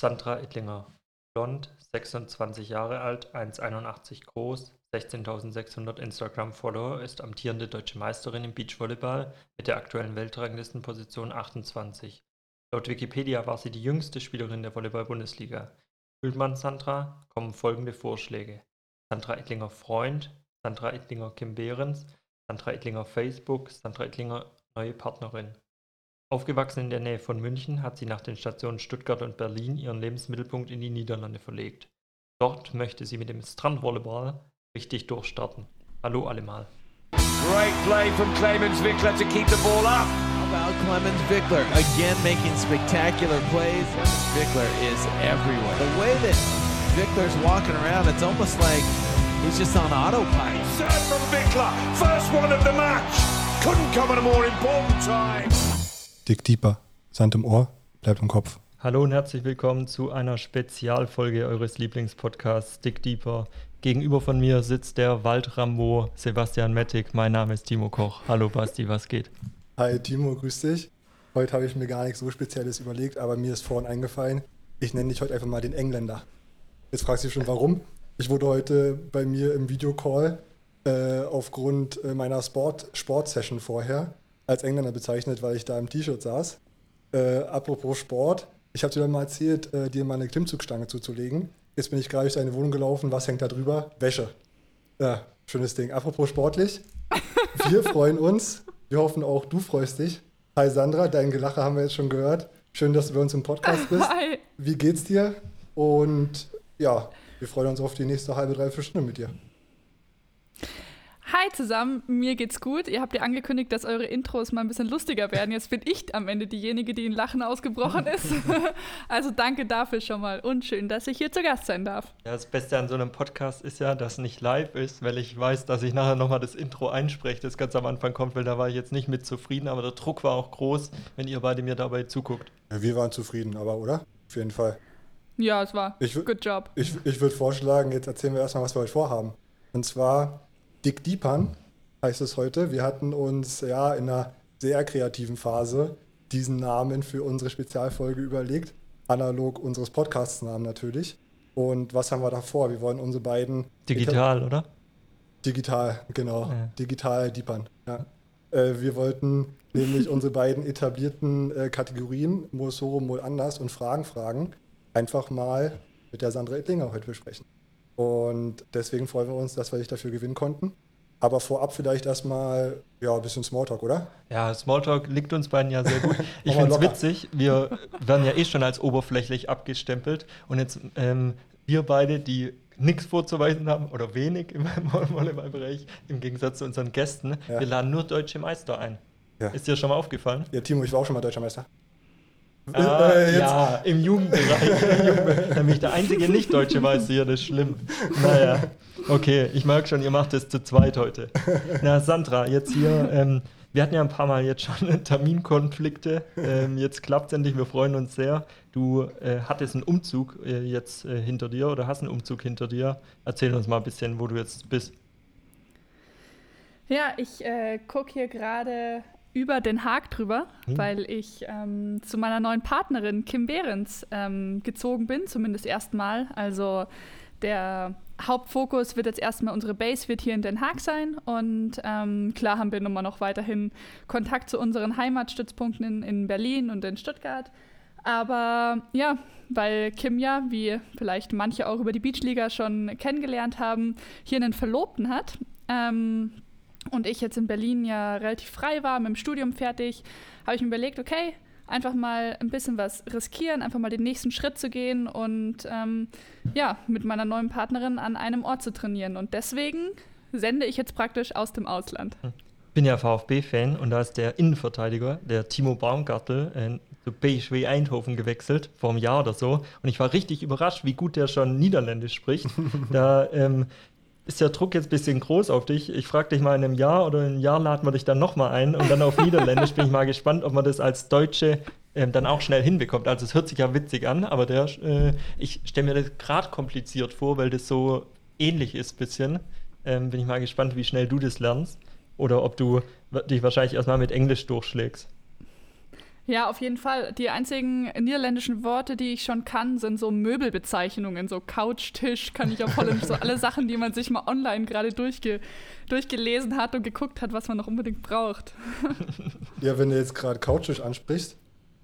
Sandra Ettlinger, blond, 26 Jahre alt, 1,81 groß, 16.600 Instagram-Follower, ist amtierende deutsche Meisterin im Beachvolleyball mit der aktuellen Weltranglistenposition 28. Laut Wikipedia war sie die jüngste Spielerin der Volleyball-Bundesliga. Fühlt man Sandra, kommen folgende Vorschläge. Sandra Ettlinger Freund, Sandra Ettlinger Kim Behrens, Sandra Ettlinger Facebook, Sandra Ettlinger neue Partnerin. Aufgewachsen in der Nähe von München hat sie nach den Stationen Stuttgart und Berlin ihren Lebensmittelpunkt in die Niederlande verlegt. Dort möchte sie mit dem Strandvolleyball richtig durchstarten. Hallo allemal. Great play from Clemens Wickler to keep the ball up. How about Clemens Wickler again making spectacular plays? Wickler is everywhere. The way that Wickler's walking around, it's almost like he's just on autopilot. Serve from Wickler, first one of the match. Couldn't come at a more important time. Dick Deeper. Sand im Ohr, bleibt im Kopf. Hallo und herzlich willkommen zu einer Spezialfolge eures Lieblingspodcasts Dick Deeper. Gegenüber von mir sitzt der Waldrambo Sebastian Mettig. Mein Name ist Timo Koch. Hallo Basti, was geht? Hi Timo, grüß dich. Heute habe ich mir gar nichts so Spezielles überlegt, aber mir ist vorhin eingefallen, ich nenne dich heute einfach mal den Engländer. Jetzt fragst du dich schon, warum? Ich wurde heute bei mir im Videocall äh, aufgrund äh, meiner Sport, Sportsession vorher als Engländer bezeichnet, weil ich da im T-Shirt saß. Äh, apropos Sport, ich habe dir dann mal erzählt, äh, dir mal eine Klimmzugstange zuzulegen. Jetzt bin ich gerade durch deine Wohnung gelaufen. Was hängt da drüber? Wäsche. Ja, schönes Ding. Apropos sportlich, wir freuen uns. Wir hoffen auch, du freust dich. Hi Sandra, dein Gelache haben wir jetzt schon gehört. Schön, dass du bei uns im Podcast bist. Hi. Wie geht's dir? Und ja, wir freuen uns auf die nächste halbe, dreiviertel Stunde mit dir. Hi zusammen, mir geht's gut. Ihr habt ja angekündigt, dass eure Intros mal ein bisschen lustiger werden. Jetzt bin ich am Ende diejenige, die in Lachen ausgebrochen ist. also danke dafür schon mal und schön, dass ich hier zu Gast sein darf. Ja, das Beste an so einem Podcast ist ja, dass nicht live ist, weil ich weiß, dass ich nachher nochmal das Intro einspreche, das ganz am Anfang kommt, weil da war ich jetzt nicht mit zufrieden, aber der Druck war auch groß, wenn ihr beide mir dabei zuguckt. Ja, wir waren zufrieden, aber oder? Auf jeden Fall. Ja, es war. Ich Good job. Ich, ich würde vorschlagen, jetzt erzählen wir erstmal, was wir heute vorhaben. Und zwar Dick Deepern heißt es heute. Wir hatten uns ja in einer sehr kreativen Phase diesen Namen für unsere Spezialfolge überlegt. Analog unseres Podcasts-Namen natürlich. Und was haben wir da vor? Wir wollen unsere beiden Digital, oder? Digital, genau. Ja. Digital Deepern. Ja. Äh, wir wollten nämlich unsere beiden etablierten äh, Kategorien, Mol so, Mol anders und Fragen fragen, einfach mal mit der Sandra Ettlinger heute besprechen. Und deswegen freuen wir uns, dass wir dich dafür gewinnen konnten. Aber vorab vielleicht erstmal ja, ein bisschen Smalltalk, oder? Ja, Smalltalk liegt uns beiden ja sehr gut. Ich finde es witzig, wir werden ja eh schon als oberflächlich abgestempelt und jetzt ähm, wir beide, die nichts vorzuweisen haben oder wenig im Volleyballbereich, im Gegensatz zu unseren Gästen, Ja. wir laden nur deutsche Meister ein. Ja. Ist dir schon mal aufgefallen? Ja, Timo, ich war auch schon mal Deutscher Meister. Ah, Äh, jetzt- ja, im Jugendbereich. Im Jugendbereich. Da bin ich der einzige Nicht-Deutsche Meister hier, das ist schlimm. Naja, okay, ich merke schon, ihr macht es zu zweit heute. Na, Sandra, jetzt hier, ähm, wir hatten ja ein paar Mal jetzt schon Terminkonflikte. Ähm, jetzt klappt es endlich, wir freuen uns sehr. Du äh, hattest einen Umzug äh, jetzt äh, hinter dir oder hast einen Umzug hinter dir. Erzähl uns mal ein bisschen, wo du jetzt bist. Ja, ich äh, gucke hier gerade über Den Haag drüber, Hm. weil ich ähm, zu meiner neuen Partnerin Kim Behrens ähm, gezogen bin, zumindest erstmal. Also der Hauptfokus wird jetzt erstmal unsere Base wird hier in Den Haag sein und ähm, klar haben wir immer noch weiterhin Kontakt zu unseren Heimatstützpunkten in, in Berlin und in Stuttgart. Aber ja, weil Kim ja, wie vielleicht manche auch über die Beachliga schon kennengelernt haben, hier einen Verlobten hat. Ähm, und ich jetzt in Berlin ja relativ frei war, mit dem Studium fertig, habe ich mir überlegt, okay, einfach mal ein bisschen was riskieren, einfach mal den nächsten Schritt zu gehen und ähm, ja, mit meiner neuen Partnerin an einem Ort zu trainieren. Und deswegen sende ich jetzt praktisch aus dem Ausland. bin ja VfB-Fan und da ist der Innenverteidiger, der Timo Baumgartel, äh, zu BSW Eindhoven gewechselt, vor einem Jahr oder so. Und ich war richtig überrascht, wie gut der schon Niederländisch spricht. da ähm, ist der Druck jetzt ein bisschen groß auf dich. Ich frage dich mal in einem Jahr oder in einem Jahr laden wir dich dann nochmal ein und dann auf Niederländisch bin ich mal gespannt, ob man das als Deutsche ähm, dann auch schnell hinbekommt. Also es hört sich ja witzig an, aber der, äh, ich stelle mir das gerade kompliziert vor, weil das so ähnlich ist bisschen. Ähm, bin ich mal gespannt, wie schnell du das lernst. Oder ob du dich wahrscheinlich erstmal mit Englisch durchschlägst. Ja, auf jeden Fall. Die einzigen niederländischen Worte, die ich schon kann, sind so Möbelbezeichnungen, so Couch, Tisch, kann ich auf Holländisch, so alle Sachen, die man sich mal online gerade durchge durchgelesen hat und geguckt hat, was man noch unbedingt braucht. Ja, wenn du jetzt gerade Couchtisch ansprichst,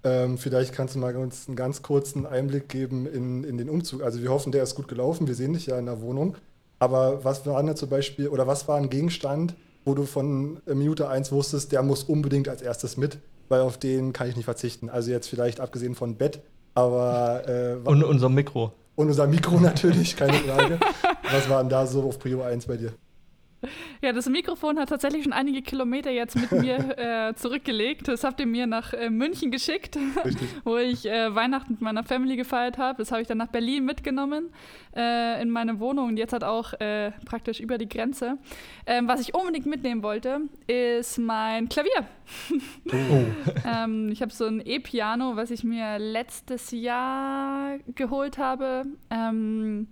ähm, vielleicht kannst du mal uns einen ganz kurzen Einblick geben in, in den Umzug. Also wir hoffen, der ist gut gelaufen, wir sehen dich ja in der Wohnung. Aber was war denn zum Beispiel, oder was war ein Gegenstand, wo du von Minute 1 wusstest, der muss unbedingt als erstes mit? Weil auf den kann ich nicht verzichten. Also jetzt vielleicht abgesehen von Bett, aber... Äh, und unser Mikro. Und unser Mikro natürlich, keine Frage. Was war denn da so auf Prio 1 bei dir? Ja, das Mikrofon hat tatsächlich schon einige Kilometer jetzt mit mir äh, zurückgelegt. Das habt ihr mir nach äh, München geschickt, wo ich äh, Weihnachten mit meiner Family gefeiert habe. Das habe ich dann nach Berlin mitgenommen äh, in meine Wohnung und jetzt hat auch äh, praktisch über die Grenze. Ähm, was ich unbedingt mitnehmen wollte, ist mein Klavier. Oh. ähm, ich habe so ein E-Piano, was ich mir letztes Jahr geholt habe. Ähm,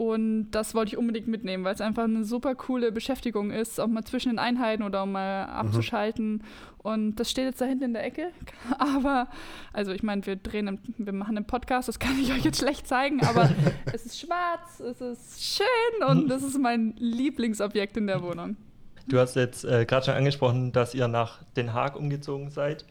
und das wollte ich unbedingt mitnehmen, weil es einfach eine super coole Beschäftigung ist, auch mal zwischen den Einheiten oder um mal abzuschalten. Mhm. Und das steht jetzt da hinten in der Ecke. Aber, also ich meine, wir drehen, wir machen einen Podcast, das kann ich euch jetzt schlecht zeigen, aber es ist schwarz, es ist schön und das ist mein Lieblingsobjekt in der Wohnung. Du hast jetzt äh, gerade schon angesprochen, dass ihr nach Den Haag umgezogen seid.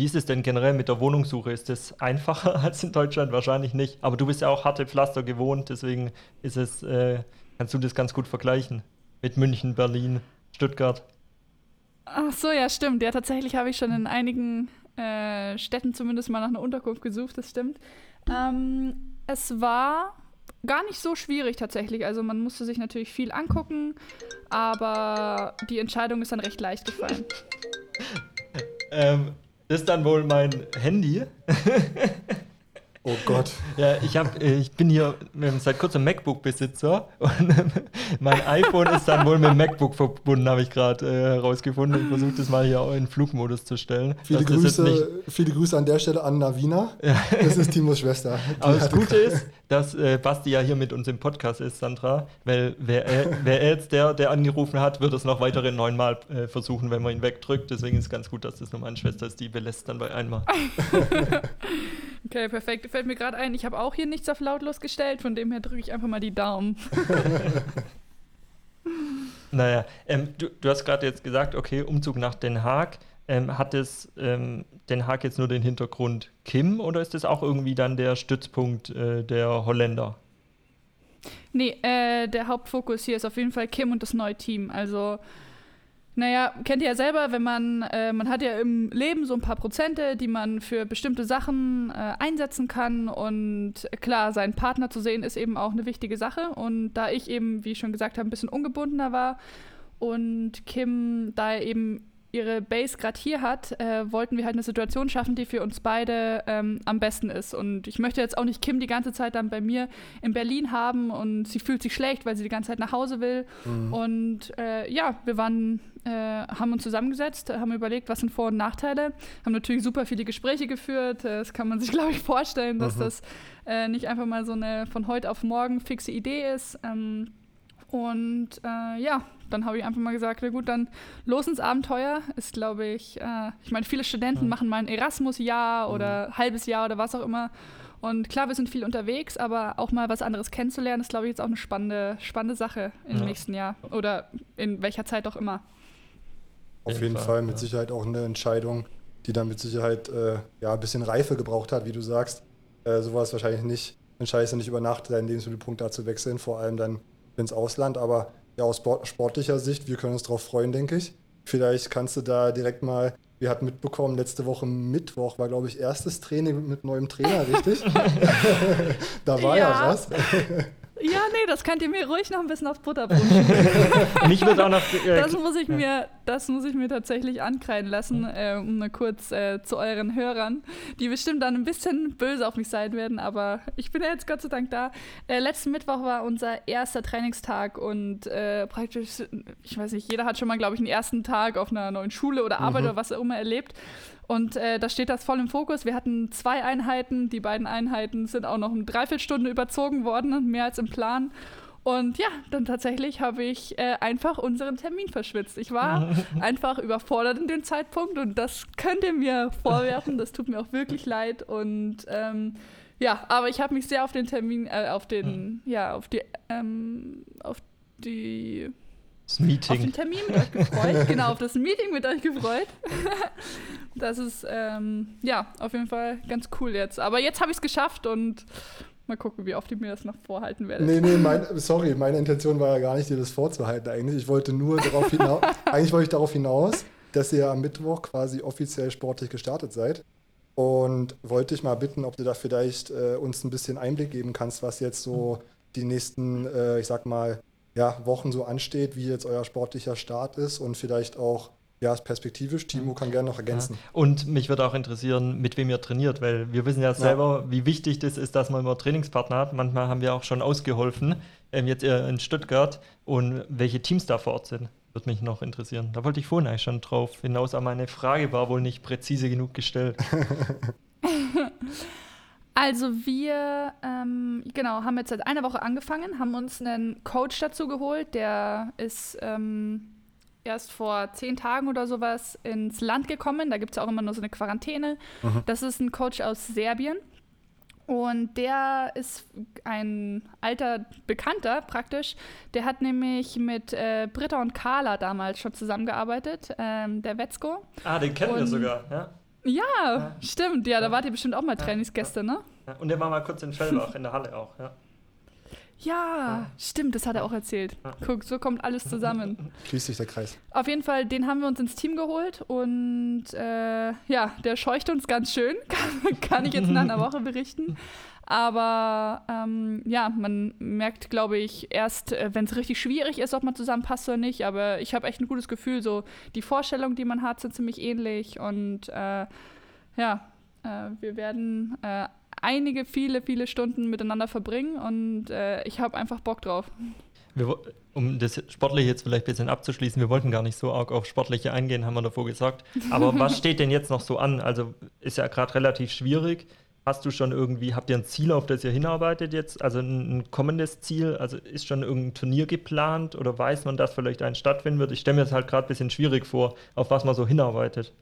Wie ist es denn generell mit der Wohnungssuche? Ist es einfacher als in Deutschland? Wahrscheinlich nicht. Aber du bist ja auch harte Pflaster gewohnt, deswegen ist es, äh, kannst du das ganz gut vergleichen mit München, Berlin, Stuttgart. Ach so, ja, stimmt. Ja, tatsächlich habe ich schon in einigen äh, Städten zumindest mal nach einer Unterkunft gesucht, das stimmt. Ähm, es war gar nicht so schwierig tatsächlich. Also man musste sich natürlich viel angucken, aber die Entscheidung ist dann recht leicht gefallen. ähm, das ist dann wohl mein Handy. Oh Gott. Ja, ich, hab, äh, ich bin hier seit kurzem MacBook-Besitzer und mein iPhone ist dann wohl mit dem MacBook verbunden, habe ich gerade äh, herausgefunden. Ich versuche das mal hier auch in Flugmodus zu stellen. Viele, Grüße, viele Grüße an der Stelle an Navina. Ja. Das ist Timos Schwester. Aber das Gute ist, dass äh, Basti ja hier mit uns im Podcast ist, Sandra, weil wäre er, wär er jetzt der, der angerufen hat, wird es noch weitere neunmal äh, versuchen, wenn man ihn wegdrückt. Deswegen ist es ganz gut, dass das nur meine Schwester ist, die belässt dann bei einmal. okay, perfekt fällt mir gerade ein, ich habe auch hier nichts auf lautlos gestellt, von dem her drücke ich einfach mal die Daumen. naja, ähm, du, du, hast gerade jetzt gesagt, okay, Umzug nach Den Haag. Ähm, hat es ähm, Den Haag jetzt nur den Hintergrund Kim oder ist das auch irgendwie dann der Stützpunkt äh, der Holländer? Nee, äh, der Hauptfokus hier ist auf jeden Fall Kim und das neue Team. Also naja, kennt ihr ja selber, wenn man, äh, man hat ja im Leben so ein paar Prozente, die man für bestimmte Sachen äh, einsetzen kann. Und klar, seinen Partner zu sehen, ist eben auch eine wichtige Sache. Und da ich eben, wie ich schon gesagt habe, ein bisschen ungebundener war und Kim da eben ihre Base gerade hier hat, äh, wollten wir halt eine Situation schaffen, die für uns beide ähm, am besten ist. Und ich möchte jetzt auch nicht Kim die ganze Zeit dann bei mir in Berlin haben und sie fühlt sich schlecht, weil sie die ganze Zeit nach Hause will. Mhm. Und äh, ja, wir waren, äh, haben uns zusammengesetzt, haben überlegt, was sind Vor- und Nachteile, haben natürlich super viele Gespräche geführt. Das kann man sich, glaube ich, vorstellen, dass mhm. das äh, nicht einfach mal so eine von heute auf morgen fixe Idee ist. Ähm, und äh, ja, dann habe ich einfach mal gesagt, na gut, dann los ins Abenteuer. Ist, glaube ich, äh, ich meine, viele Studenten mhm. machen mal ein Erasmus-Jahr oder mhm. halbes Jahr oder was auch immer. Und klar, wir sind viel unterwegs, aber auch mal was anderes kennenzulernen, ist, glaube ich, jetzt auch eine spannende, spannende Sache im ja. nächsten Jahr oder in welcher Zeit auch immer. Auf jeden Fall, Fall mit ja. Sicherheit auch eine Entscheidung, die dann mit Sicherheit äh, ja, ein bisschen Reife gebraucht hat, wie du sagst. Äh, so war es wahrscheinlich nicht. Entscheidest du nicht über Nacht, deinen Lebensmittelpunkt da zu wechseln, vor allem dann ins Ausland. Aber ja, aus sportlicher Sicht, wir können uns darauf freuen, denke ich. Vielleicht kannst du da direkt mal, wir hatten mitbekommen, letzte Woche Mittwoch war, glaube ich, erstes Training mit neuem Trainer, richtig? da war ja, ja was. Ja, nee, das könnt ihr mir ruhig noch ein bisschen aufs Butterbrot Mich wird auch noch. Äh, das, muss ich mir, das muss ich mir tatsächlich ankreiden lassen, äh, um mal kurz äh, zu euren Hörern, die bestimmt dann ein bisschen böse auf mich sein werden, aber ich bin ja jetzt Gott sei Dank da. Äh, letzten Mittwoch war unser erster Trainingstag und äh, praktisch, ich weiß nicht, jeder hat schon mal, glaube ich, einen ersten Tag auf einer neuen Schule oder Arbeit mhm. oder was auch immer erlebt. Und äh, da steht das voll im Fokus. Wir hatten zwei Einheiten. Die beiden Einheiten sind auch noch eine Dreiviertelstunde überzogen worden, mehr als im Plan. Und ja, dann tatsächlich habe ich äh, einfach unseren Termin verschwitzt. Ich war einfach überfordert in dem Zeitpunkt und das könnt ihr mir vorwerfen. Das tut mir auch wirklich leid. Und ähm, ja, aber ich habe mich sehr auf den Termin, äh, auf den, ja, auf die, ähm, auf die Das Meeting. auf den Termin mit euch gefreut. genau, auf das Meeting mit euch gefreut. das ist, ähm, ja, auf jeden Fall ganz cool jetzt. Aber jetzt habe ich es geschafft und mal gucken, wie oft ihr mir das noch vorhalten werdet. Nee, nee, mein, sorry, meine Intention war ja gar nicht, dir das vorzuhalten eigentlich. Ich wollte nur darauf hinaus, eigentlich wollte ich darauf hinaus, dass ihr am Mittwoch quasi offiziell sportlich gestartet seid. Und wollte dich mal bitten, ob du da vielleicht äh, uns ein bisschen Einblick geben kannst, was jetzt so die nächsten, äh, ich sag mal, ja, Wochen so ansteht, wie jetzt euer sportlicher Start ist und vielleicht auch, ja, perspektivisch. Timo kann gerne noch ergänzen. Ja. Und mich würde auch interessieren, mit wem ihr trainiert, weil wir wissen ja selber, wie wichtig das ist, dass man immer Trainingspartner hat. Manchmal haben wir auch schon ausgeholfen, ähm, jetzt ihr in Stuttgart und welche Teams da vor Ort sind. Würde mich noch interessieren. Da wollte ich vorhin eigentlich schon drauf hinaus, aber meine Frage war wohl nicht präzise genug gestellt. Also wir, ähm, genau, haben jetzt seit einer Woche angefangen, haben uns einen Coach dazu geholt, der ist ähm, erst vor zehn Tagen oder sowas ins Land gekommen. Da gibt es ja auch immer nur so eine Quarantäne. Das ist ein Coach aus Serbien. Und der ist ein alter Bekannter praktisch. Der hat nämlich mit äh, Britta und Carla damals schon zusammengearbeitet, ähm, der Wetzko. Ah, den kennen wir Und- sogar, ja. Ja, stimmt. Ja, da wart ihr bestimmt auch mal Trainingsgäste, ne? Ja, Und der war mal kurz in Fellbach in der Halle auch, ja. Ja, stimmt, das hat er auch erzählt. Guck, so kommt alles zusammen. Schließt sich der Kreis. Auf jeden Fall, den haben wir uns ins Team geholt und äh, ja, der scheucht uns ganz schön, kann, kann ich jetzt nach einer Woche berichten. Aber ähm, ja, man merkt, glaube ich, erst, äh, wenn es richtig schwierig ist, ob man zusammenpasst oder nicht. Aber ich habe echt ein gutes Gefühl, so die Vorstellungen, die man hat, sind ziemlich ähnlich und äh, ja, äh, wir werden äh, einige, viele, viele Stunden miteinander verbringen und äh, ich habe einfach Bock drauf. Wir, um das Sportliche jetzt vielleicht ein bisschen abzuschließen, wir wollten gar nicht so arg auf Sportliche eingehen, haben wir davor gesagt. Aber was steht denn jetzt noch so an? Also ist ja gerade relativ schwierig. Hast du schon irgendwie, habt ihr ein Ziel, auf das ihr hinarbeitet jetzt? Also ein, ein kommendes Ziel? Also ist schon irgendein Turnier geplant oder weiß man, dass vielleicht ein stattfinden wird? Ich stelle mir das halt gerade ein bisschen schwierig vor, auf was man so hinarbeitet.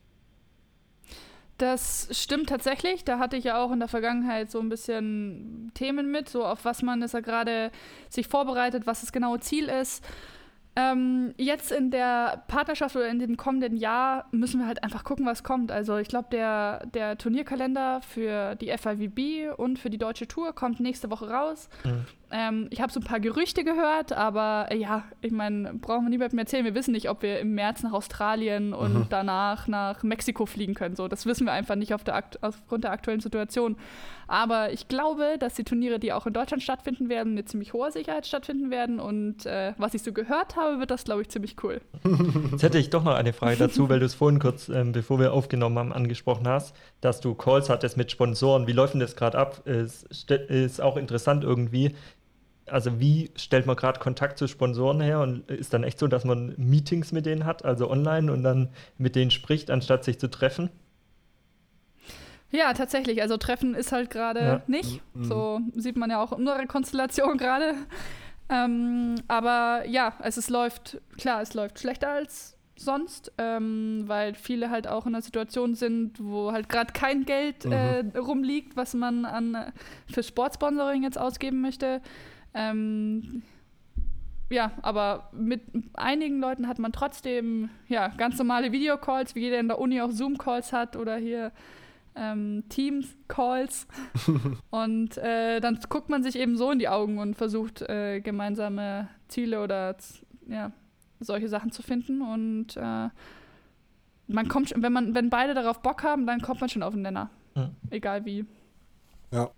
Das stimmt tatsächlich. Da hatte ich ja auch in der Vergangenheit so ein bisschen Themen mit, so auf was man ist ja gerade sich vorbereitet, was das genaue Ziel ist. Ähm, jetzt in der Partnerschaft oder in dem kommenden Jahr müssen wir halt einfach gucken, was kommt. Also ich glaube, der, der Turnierkalender für die FIVB und für die deutsche Tour kommt nächste Woche raus. Mhm. Ähm, ich habe so ein paar Gerüchte gehört, aber äh, ja, ich meine, brauchen wir niemandem erzählen. Wir wissen nicht, ob wir im März nach Australien und danach nach Mexiko fliegen können. So, das wissen wir einfach nicht auf der aufgrund der aktuellen Situation. Aber ich glaube, dass die Turniere, die auch in Deutschland stattfinden werden, mit ziemlich hoher Sicherheit stattfinden werden. Und äh, was ich so gehört habe, wird das, glaube ich, ziemlich cool. Jetzt hätte ich doch noch eine Frage dazu, weil du es vorhin kurz, ähm, bevor wir aufgenommen haben, angesprochen hast, dass du Calls hattest mit Sponsoren. Wie läuft denn das gerade ab? Ist, ist auch interessant irgendwie. Also wie stellt man gerade Kontakt zu Sponsoren her und ist dann echt so, dass man Meetings mit denen hat, also online und dann mit denen spricht, anstatt sich zu treffen? Ja, tatsächlich. Also Treffen ist halt gerade Ja. nicht. So sieht man ja auch in unserer Konstellation gerade. Ähm, aber ja, es ist, läuft, klar, es läuft schlechter als sonst, ähm, weil viele halt auch in einer Situation sind, wo halt gerade kein Geld äh, rumliegt, was man an äh, für Sportsponsoring jetzt ausgeben möchte. Ähm, ja, aber mit einigen Leuten hat man trotzdem ja, ganz normale Videocalls, wie jeder in der Uni auch Zoom-Calls hat oder hier ähm, Teams-Calls. und äh, dann guckt man sich eben so in die Augen und versucht, äh, gemeinsame Ziele oder ja, solche Sachen zu finden. Und äh, man kommt, schon- wenn man, wenn beide darauf Bock haben, dann kommt man schon auf den Nenner. Mhm. Egal wie. Ja.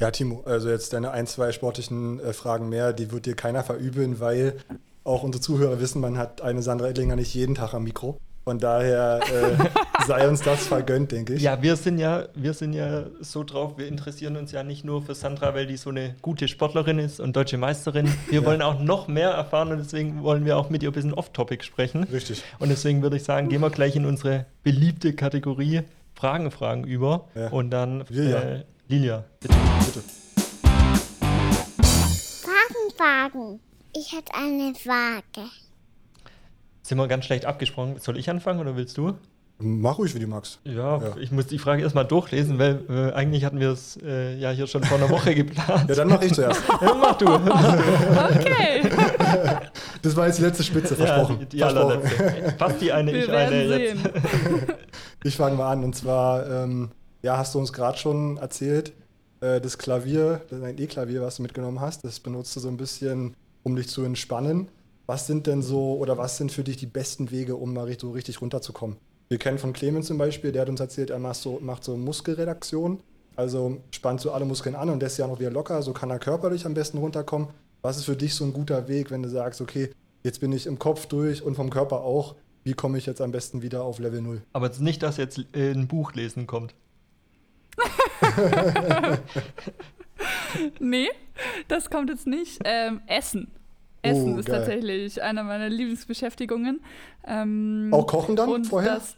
Ja, Timo, also jetzt deine ein, zwei sportlichen äh, Fragen mehr, die wird dir keiner verübeln, weil auch unsere Zuhörer wissen, man hat eine Sandra Ettlinger nicht jeden Tag am Mikro. Von daher äh, sei uns das vergönnt, denke ich. Ja, wir sind ja, wir sind ja so drauf, wir interessieren uns ja nicht nur für Sandra, weil die so eine gute Sportlerin ist und deutsche Meisterin. Wir wollen auch noch mehr erfahren und deswegen wollen wir auch mit ihr ein bisschen off-topic sprechen. Richtig. Und deswegen würde ich sagen, gehen wir gleich in unsere beliebte Kategorie Fragen, Fragen über. Ja. Und dann Lilia. Äh, Lilia, bitte. Bitte. Fragen, Fragen. Ich hätte eine Frage. Sind wir ganz schlecht abgesprungen. Soll ich anfangen oder willst du? Mach ruhig, wie du magst. Ja, Ja. ich muss die Frage erstmal durchlesen, weil äh, eigentlich hatten wir es äh, ja hier schon vor einer Woche geplant. Ja, dann mach ich zuerst. Ja, mach du. Okay, Das war jetzt die letzte Spitze, versprochen. Ja, die, die versprochen. allerletzte. Fast die eine, wir ich eine werden jetzt. sehen. Ich fange mal an. Und zwar, ähm, ja, hast du uns gerade schon erzählt, äh, das Klavier, das ein E-Klavier, was du mitgenommen hast, das benutzt du so ein bisschen, um dich zu entspannen. Was sind denn so, oder was sind für dich die besten Wege, um mal richtig- so richtig runterzukommen? Wir kennen von Clemens zum Beispiel, der hat uns erzählt, er macht so, macht so Muskelredaktion. Also spannt so alle Muskeln an und lässt sie auch noch wieder locker. So kann er körperlich am besten runterkommen. Was ist für dich so ein guter Weg, wenn du sagst, okay, jetzt bin ich im Kopf durch und vom Körper auch. Wie komme ich jetzt am besten wieder auf Level 0? Aber jetzt nicht, dass jetzt ein Buch lesen kommt. Nee, das kommt jetzt nicht. Ähm, Essen. Essen Oh, ist geil. tatsächlich eine meiner Lieblingsbeschäftigungen. Ähm, Auch kochen dann vorher? Das,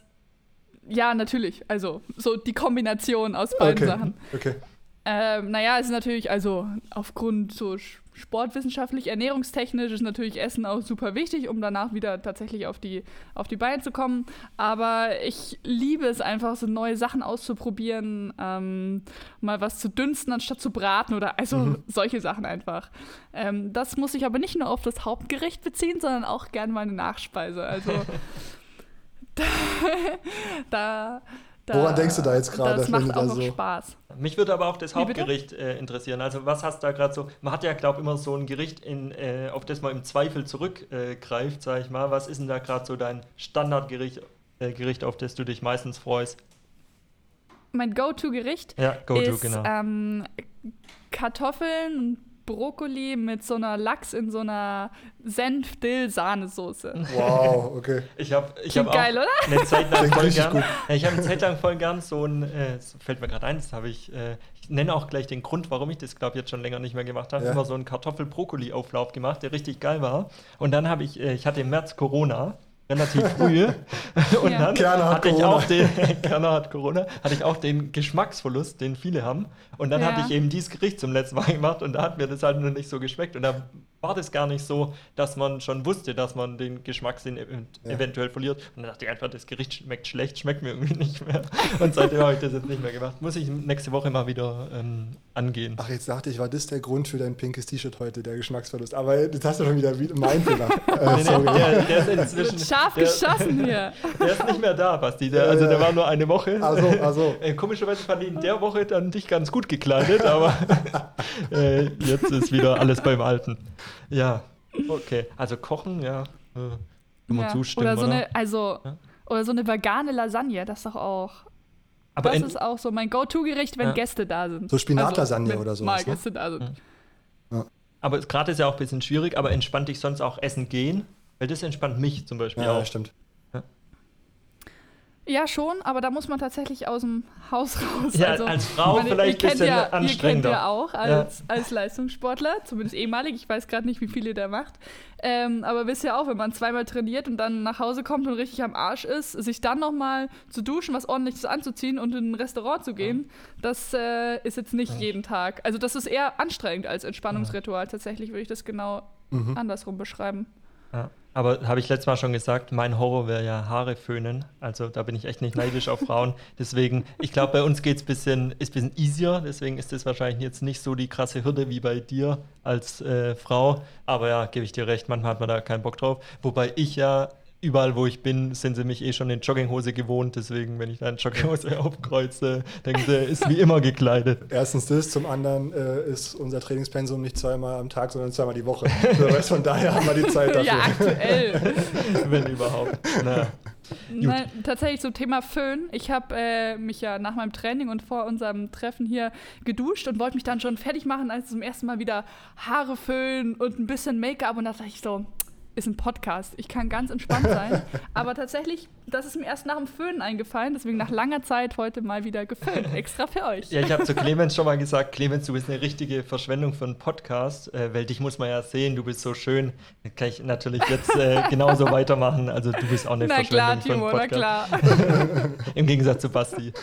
ja, natürlich. Also so die Kombination aus beiden okay. Sachen. Okay. Ähm, naja, es ist natürlich, also aufgrund so sch- sportwissenschaftlich, ernährungstechnisch ist natürlich Essen auch super wichtig, um danach wieder tatsächlich auf die, auf die Beine zu kommen. Aber ich liebe es einfach, so neue Sachen auszuprobieren, ähm, mal was zu dünsten, anstatt zu braten oder also solche Sachen einfach. Ähm, das muss ich aber nicht nur auf das Hauptgericht beziehen, sondern auch gerne meine Nachspeise. Also da, da, da Woran denkst du da jetzt gerade, Das macht auch da noch so- Spaß. Mich würde aber auch das? Hauptgericht äh, interessieren. Also was hast du da gerade so? Man hat ja, glaube ich, immer so ein Gericht, in, äh, auf das man im Zweifel zurückgreift, äh, greift, sag ich mal. Was ist denn da gerade so dein Standardgericht, äh, Gericht, auf das du dich meistens freust? Mein Go-To-Gericht Ja, Go-To, ist genau. ähm, Kartoffeln und Brokkoli mit so einer Lachs in so einer Senf-Dill-Sahnesoße. Wow, okay. Ich habe ich Klingt hab geil, oder? eine Zeit lang voll richtig gern, ich habe eine Zeit lang voll gern so ein, äh, es fällt mir gerade ein, das habe ich, äh, ich nenne auch gleich den Grund, warum ich das glaube jetzt schon länger nicht mehr gemacht habe, Ja. immer so einen Kartoffel-Brokkoli-Auflauf gemacht, der richtig geil war. Und dann habe ich, äh, ich hatte im März Corona, relativ früh. Und Ja. dann Kerner hat hatte ich Corona. auch den, Kerner hat Corona, hatte ich auch den Geschmacksverlust, den viele haben. Und dann Ja. hatte ich eben dieses Gericht zum letzten Mal gemacht und da hat mir das halt noch nicht so geschmeckt. Und da war das gar nicht so, dass man schon wusste, dass man den Geschmackssinn ev Ja. eventuell verliert. Und dann dachte ich einfach, das Gericht schmeckt schlecht, schmeckt mir irgendwie nicht mehr. Und seitdem habe ich das jetzt nicht mehr gemacht. Muss ich nächste Woche mal wieder ähm, angehen. Ach, jetzt dachte ich, war das der Grund für dein pinkes T-Shirt heute, der Geschmacksverlust. Aber das hast du schon wieder wie- mein Fehler. Äh, Nee, nee, der, der ist inzwischen. Scharf der, geschossen hier. Der ist nicht mehr da, Basti. Der, also der war nur eine Woche. Also, also. Äh, komischerweise fand ich in der Woche dann dich ganz gut gekleidet, aber äh, jetzt ist wieder alles beim Alten. Ja, okay. Also kochen, ja. Äh, kann man Ja. zustimmen, Oder so oder? eine, also, Ja. oder so eine vegane Lasagne, das ist doch auch. aber das ist auch so mein Go-To-Gericht, wenn Ja. Gäste da sind. So Spinatlasagne wenn oder sowas, Mal ne? Gäste da sind. aber gerade ist ja auch ein bisschen schwierig, aber entspannt dich sonst auch essen gehen? Weil das entspannt mich zum Beispiel Ja, auch. stimmt. Ja, schon, aber da muss man tatsächlich aus dem Haus raus. Ja, also, als Frau meine, vielleicht kennt bisschen ja, Ihr kennt anstrengender. ja auch als, als Leistungssportler, zumindest ehemalig. Ich weiß gerade nicht, wie viel ihr da macht. Ähm, aber wisst ihr auch, wenn man zweimal trainiert und dann nach Hause kommt und richtig am Arsch ist, sich dann nochmal zu duschen, was ordentliches anzuziehen und in ein Restaurant zu gehen, das äh, ist jetzt nicht jeden Tag. Also das ist eher anstrengend als Entspannungsritual. Tatsächlich würde ich das genau Mhm. andersrum beschreiben. Ja. Aber habe ich letztes Mal schon gesagt, mein Horror wäre ja Haare föhnen. Also da bin ich echt nicht neidisch auf Frauen. Deswegen, ich glaube, bei uns geht es bisschen, ist ein bisschen easier. Deswegen ist das wahrscheinlich jetzt nicht so die krasse Hürde wie bei dir als äh, Frau. Aber ja, gebe ich dir recht, manchmal hat man da keinen Bock drauf. Wobei ich ja, überall wo ich bin, sind sie mich eh schon in Jogginghose gewohnt. Deswegen, wenn ich da in Jogginghose aufkreuze, denken sie, ist wie immer gekleidet. Erstens das, zum anderen äh, ist unser Trainingspensum nicht zweimal am Tag, sondern zweimal die Woche. So, weißt, von daher haben wir die Zeit dafür. Ja, aktuell. wenn überhaupt. Na. Nein, tatsächlich zum Thema Föhn. Ich habe äh, mich ja nach meinem Training und vor unserem Treffen hier geduscht und wollte mich dann schon fertig machen, als zum ersten Mal wieder Haare föhnen und ein bisschen Make-up. Und da dachte ich so, ist ein Podcast. Ich kann ganz entspannt sein. Aber tatsächlich, das ist mir erst nach dem Föhnen eingefallen. Deswegen nach langer Zeit heute mal wieder geföhnt. Extra für euch. Ja, ich habe zu Clemens schon mal gesagt, Clemens, du bist eine richtige Verschwendung für einen Podcast, äh, weil dich muss man ja sehen, du bist so schön. Da kann ich natürlich jetzt äh, genauso weitermachen. Also du bist auch eine Na klar, Verschwendung für einen Timo, na Podcast. klar. Im Gegensatz zu Basti.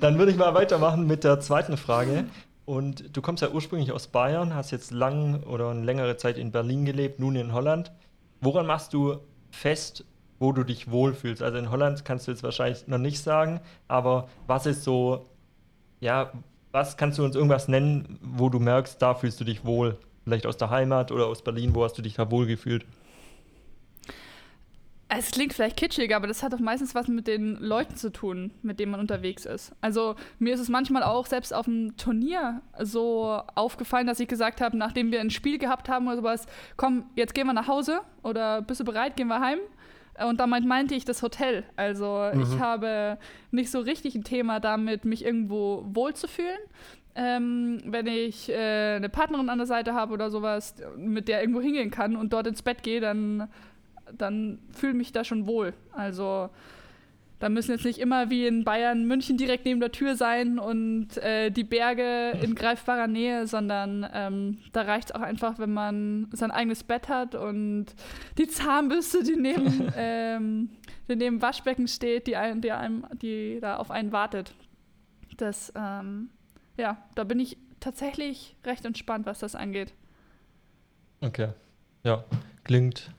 Dann würde ich mal weitermachen mit der zweiten Frage. Und du kommst ja ursprünglich aus Bayern, hast jetzt lang oder eine längere Zeit in Berlin gelebt, nun in Holland. Woran machst du fest, wo du dich wohlfühlst? Also in Holland kannst du jetzt wahrscheinlich noch nicht sagen, aber was ist so, ja, was kannst du uns irgendwas nennen, wo du merkst, da fühlst du dich wohl? Vielleicht aus der Heimat oder aus Berlin, wo hast du dich da wohl gefühlt? Es klingt vielleicht kitschig, aber das hat doch meistens was mit den Leuten zu tun, mit denen man unterwegs ist. Also mir ist es manchmal auch selbst auf dem Turnier so aufgefallen, dass ich gesagt habe, nachdem wir ein Spiel gehabt haben oder sowas, komm, jetzt gehen wir nach Hause oder bist du bereit, gehen wir heim? Und damit meinte ich das Hotel. Also mhm. ich habe nicht so richtig ein Thema damit, mich irgendwo wohlzufühlen. Ähm, wenn ich äh, eine Partnerin an der Seite habe oder sowas, mit der irgendwo hingehen kann und dort ins Bett gehe, dann dann fühle mich da schon wohl. Also da müssen jetzt nicht immer wie in Bayern München direkt neben der Tür sein und äh, die Berge in greifbarer Nähe, sondern ähm, da reicht es auch einfach, wenn man sein eigenes Bett hat und die Zahnbürste, die neben, ähm, die neben Waschbecken steht, die, ein, die, einem, die da auf einen wartet. Das, ähm, ja, da bin ich tatsächlich recht entspannt, was das angeht. Okay. Ja, klingt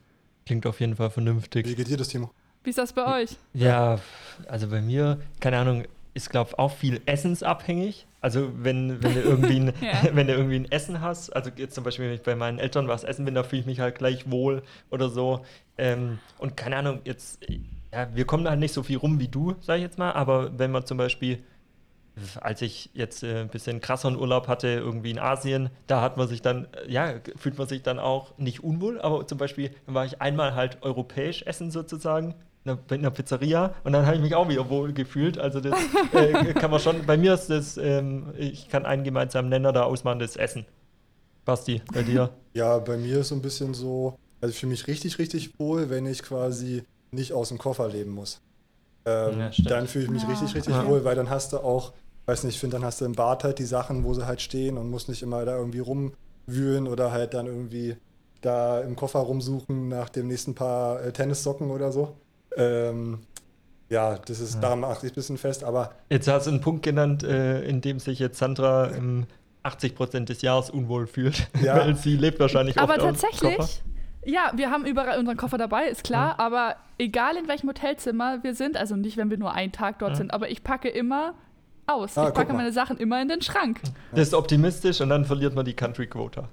Klingt auf jeden Fall vernünftig. Wie geht dir das, Timo? Wie ist das bei euch? Ja, also bei mir, keine Ahnung, ist, glaube ich, auch viel essensabhängig. Also wenn, wenn, du irgendwie ein, ja. wenn du irgendwie ein Essen hast, also jetzt zum Beispiel, wenn ich bei meinen Eltern was essen bin, da fühle ich mich halt gleich wohl oder so. Ähm, und keine Ahnung, jetzt, ja, wir kommen halt nicht so viel rum wie du, sag ich jetzt mal, aber wenn man zum Beispiel als ich jetzt äh, ein bisschen krasseren Urlaub hatte, irgendwie in Asien, da hat man sich dann, äh, ja, fühlt man sich dann auch nicht unwohl, aber zum Beispiel dann war ich einmal halt europäisch essen sozusagen, in einer Pizzeria und dann habe ich mich auch wieder wohl gefühlt. Also das äh, kann man schon, bei mir ist das, ähm, ich kann einen gemeinsamen Nenner da ausmachen, das Essen. Basti, bei dir? Ja, bei mir ist so ein bisschen so, also ich fühle mich richtig, richtig wohl, wenn ich quasi nicht aus dem Koffer leben muss. Ähm, ja, dann fühle ich mich ja. richtig, richtig ja. wohl, weil dann hast du auch weiß nicht, ich finde, dann hast du im Bad halt die Sachen, wo sie halt stehen und musst nicht immer da irgendwie rumwühlen oder halt dann irgendwie da im Koffer rumsuchen nach dem nächsten Paar äh, Tennissocken oder so. Ähm, ja, das ist, ja. daran mache ich ein bisschen fest, aber. Jetzt hast du einen Punkt genannt, äh, in dem sich jetzt Sandra im 80 Prozent des Jahres unwohl fühlt, ja. weil sie lebt wahrscheinlich Aber tatsächlich, ja, wir haben überall unseren Koffer dabei, ist klar, ja. aber egal in welchem Hotelzimmer wir sind, also nicht, wenn wir nur einen Tag dort sind, aber ich packe immer aus. Ah, ich packe meine Sachen immer in den Schrank. Das ist optimistisch und dann verliert man die Country Quota.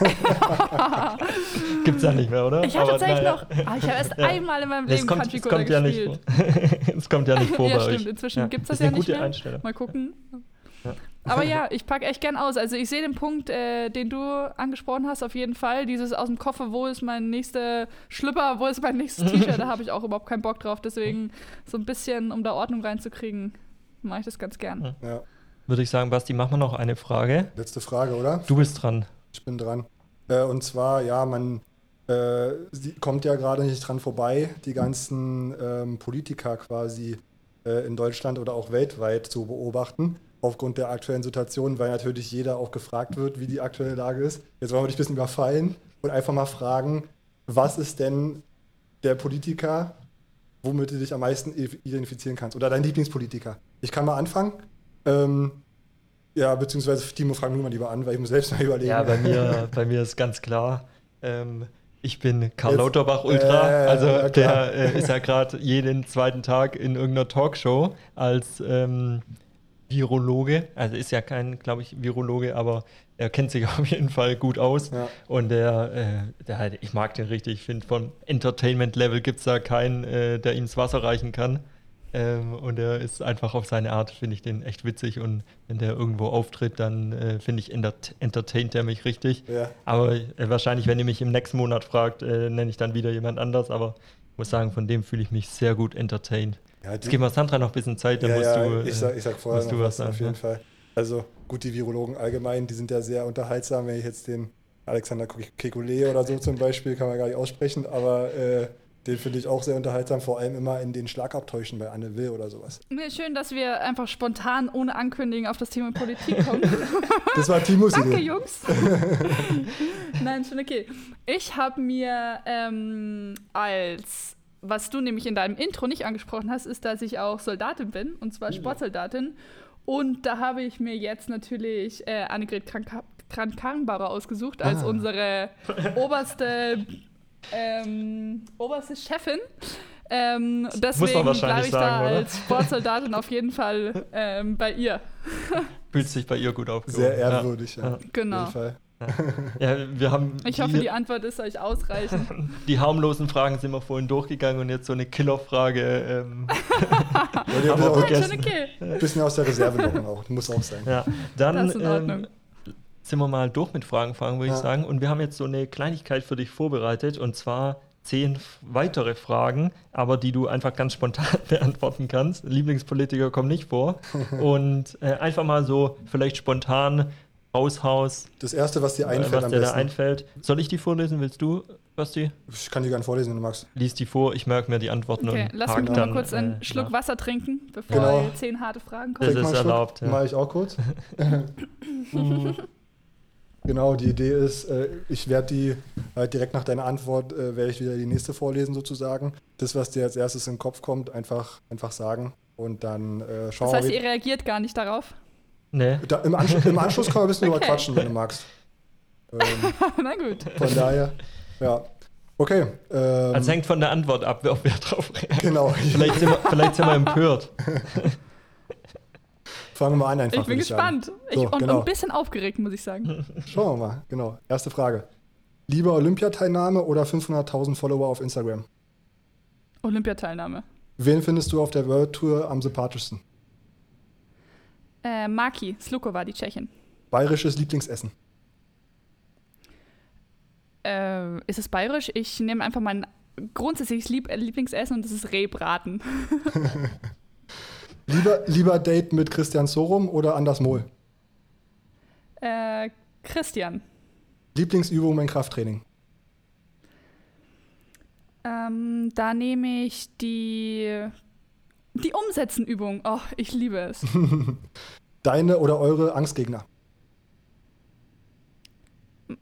Gibt's ja nicht mehr, oder? Ich habe tatsächlich naja. noch. Ah, ich habe erst ja. einmal in meinem Leben kommt, Country Quota kommt ja gespielt. Es kommt ja nicht vor ja, bei stimmt. euch. Inzwischen ja. gibt es das, das ja nicht mehr. Einstellung. Mal gucken. Aber ja, ich packe echt gern aus. Also ich sehe den Punkt, äh, den du angesprochen hast, auf jeden Fall. Dieses aus dem Koffer, wo ist mein nächster Schlüpper, wo ist mein nächstes T-Shirt, da habe ich auch überhaupt keinen Bock drauf. Deswegen so ein bisschen, um da Ordnung reinzukriegen, mache ich das ganz gern. Ja würde ich sagen, Basti, machen wir noch eine Frage. Letzte Frage, oder? Du bist dran. Ich bin dran. Äh, und zwar, ja, man äh, kommt ja gerade nicht dran vorbei, die ganzen ähm, Politiker quasi äh, in Deutschland oder auch weltweit zu beobachten, aufgrund der aktuellen Situation, weil natürlich jeder auch gefragt wird, wie die aktuelle Lage ist. Jetzt wollen wir dich ein bisschen überfallen und einfach mal fragen, was ist denn der Politiker, womit du dich am meisten identifizieren kannst? Oder dein Lieblingspolitiker? Ich kann mal anfangen. Ähm, ja, beziehungsweise Timo, frag nur mal lieber an, weil ich muss selbst mal überlegen. Ja, bei mir, bei mir ist ganz klar, ähm, ich bin Karl Lauterbach Ultra. Äh, also ja, der äh, ist ja gerade jeden zweiten Tag in irgendeiner Talkshow als ähm, Virologe. Also ist ja kein, glaube ich, Virologe, aber er kennt sich auf jeden Fall gut aus. Ja. Und der, äh, der halt, ich mag den richtig. Ich finde, von Entertainment-Level gibt es da keinen, äh, der ihm ins Wasser reichen kann. Ähm, und er ist einfach auf seine Art, finde ich den echt witzig. Und wenn der irgendwo auftritt, dann äh, finde ich, entert entertaint er mich richtig. Ja. Aber äh, wahrscheinlich, wenn ihr mich im nächsten Monat fragt, äh, nenne ich dann wieder jemand anders. Aber ich muss sagen, von dem fühle ich mich sehr gut entertained. Ja, Jetzt geben wir Sandra noch ein bisschen Zeit, dann ja, musst ja, du. Ich sag, ich sag vorher du was sagen. Auf jeden Fall. Also gut, die Virologen allgemein, die sind ja sehr unterhaltsam. Wenn ich jetzt den Alexander Kekulé oder so zum Beispiel, kann man gar nicht aussprechen, aber äh, den finde ich auch sehr unterhaltsam, vor allem immer in den Schlagabtäuschen bei Anne Will oder sowas. Nee, schön, dass wir einfach spontan ohne Ankündigen auf das Thema Politik kommen. das war Timos Idee. Danke, Jungs. Nein, schon okay. Ich habe mir ähm, als, was du nämlich in deinem Intro nicht angesprochen hast, ist, dass ich auch Soldatin bin, und zwar Sportsoldatin. Und da habe ich mir jetzt natürlich äh, Annegret Krank-Karrenbauer ausgesucht als Ah. unsere oberste, ähm, oberste Chefin. Ähm, deswegen bleibe ich da oder? als Sportsoldatin auf jeden Fall ähm, bei ihr. Fühlt sich bei ihr gut aufgehoben. Sehr ehrwürdig, ja. Ja. Auf Genau. Ja, wir haben Ich hoffe, die, die Antwort ist euch ausreichend. die harmlosen Fragen sind wir vorhin durchgegangen und jetzt so eine Killerfrage. Ähm, Wollt ihr Aber bitte auch schon okay. ein bisschen aus der Reserve locken auch. Muss auch sein. ja, dann Das ist in Ordnung. ähm, sind wir mal durch mit Fragenfragen, würde ich Ja. sagen. Und wir haben jetzt so eine Kleinigkeit für dich vorbereitet und zwar zehn weitere Fragen, aber die du einfach ganz spontan beantworten kannst. Lieblingspolitiker kommen nicht vor. und äh, einfach mal so vielleicht spontan raushaus, Das erste, was dir äh, einfällt was am dir da besten. einfällt. Soll ich die vorlesen? Willst du, Basti? Ich kann die gerne vorlesen, wenn du magst. Lies die vor, ich merke mir die Antworten Okay, und lass mich mal dann, kurz einen äh, Schluck nach. Wasser trinken, bevor Genau. zehn harte Fragen Das kommen. ist einen Schluck. erlaubt, ja. Mache ich auch kurz. genau, die Idee ist, äh, ich werde die halt direkt nach deiner Antwort, äh, werde ich wieder die nächste vorlesen sozusagen. Das, was dir als erstes in den Kopf kommt, einfach, einfach sagen. Und dann äh, schauen Das heißt, wir. ihr reagiert gar nicht darauf? Nee. Da, im, Anschluss, Im Anschluss können wir ein bisschen drüber Okay. quatschen, wenn du magst. Ähm, Na gut. von daher, ja. Okay. Ähm, Also hängt von der Antwort ab, ob wir drauf reagieren. genau. Vielleicht sind wir, vielleicht sind wir empört. Fangen wir mal an einfach. Ich bin gespannt. Ich, So, und genau. ein bisschen aufgeregt, muss ich sagen. Schauen wir mal. Genau. Erste Frage. Lieber Olympiateilnahme oder 500.000 Follower auf Instagram? Olympiateilnahme. Wen findest du auf der World Tour am sympathischsten? Äh, Maki, Sluko war die Tschechin. Bayerisches Lieblingsessen. Äh, ist es bayerisch? Ich nehme einfach mein grundsätzliches Lieb Lieblingsessen und das ist Rehbraten. Lieber, lieber Date mit Christian Sorum oder Anders Mohl? Äh, Christian. Lieblingsübung beim Krafttraining. Ähm, da nehme ich die, die Umsetzenübung. Oh, ich liebe es. Deine oder eure Angstgegner?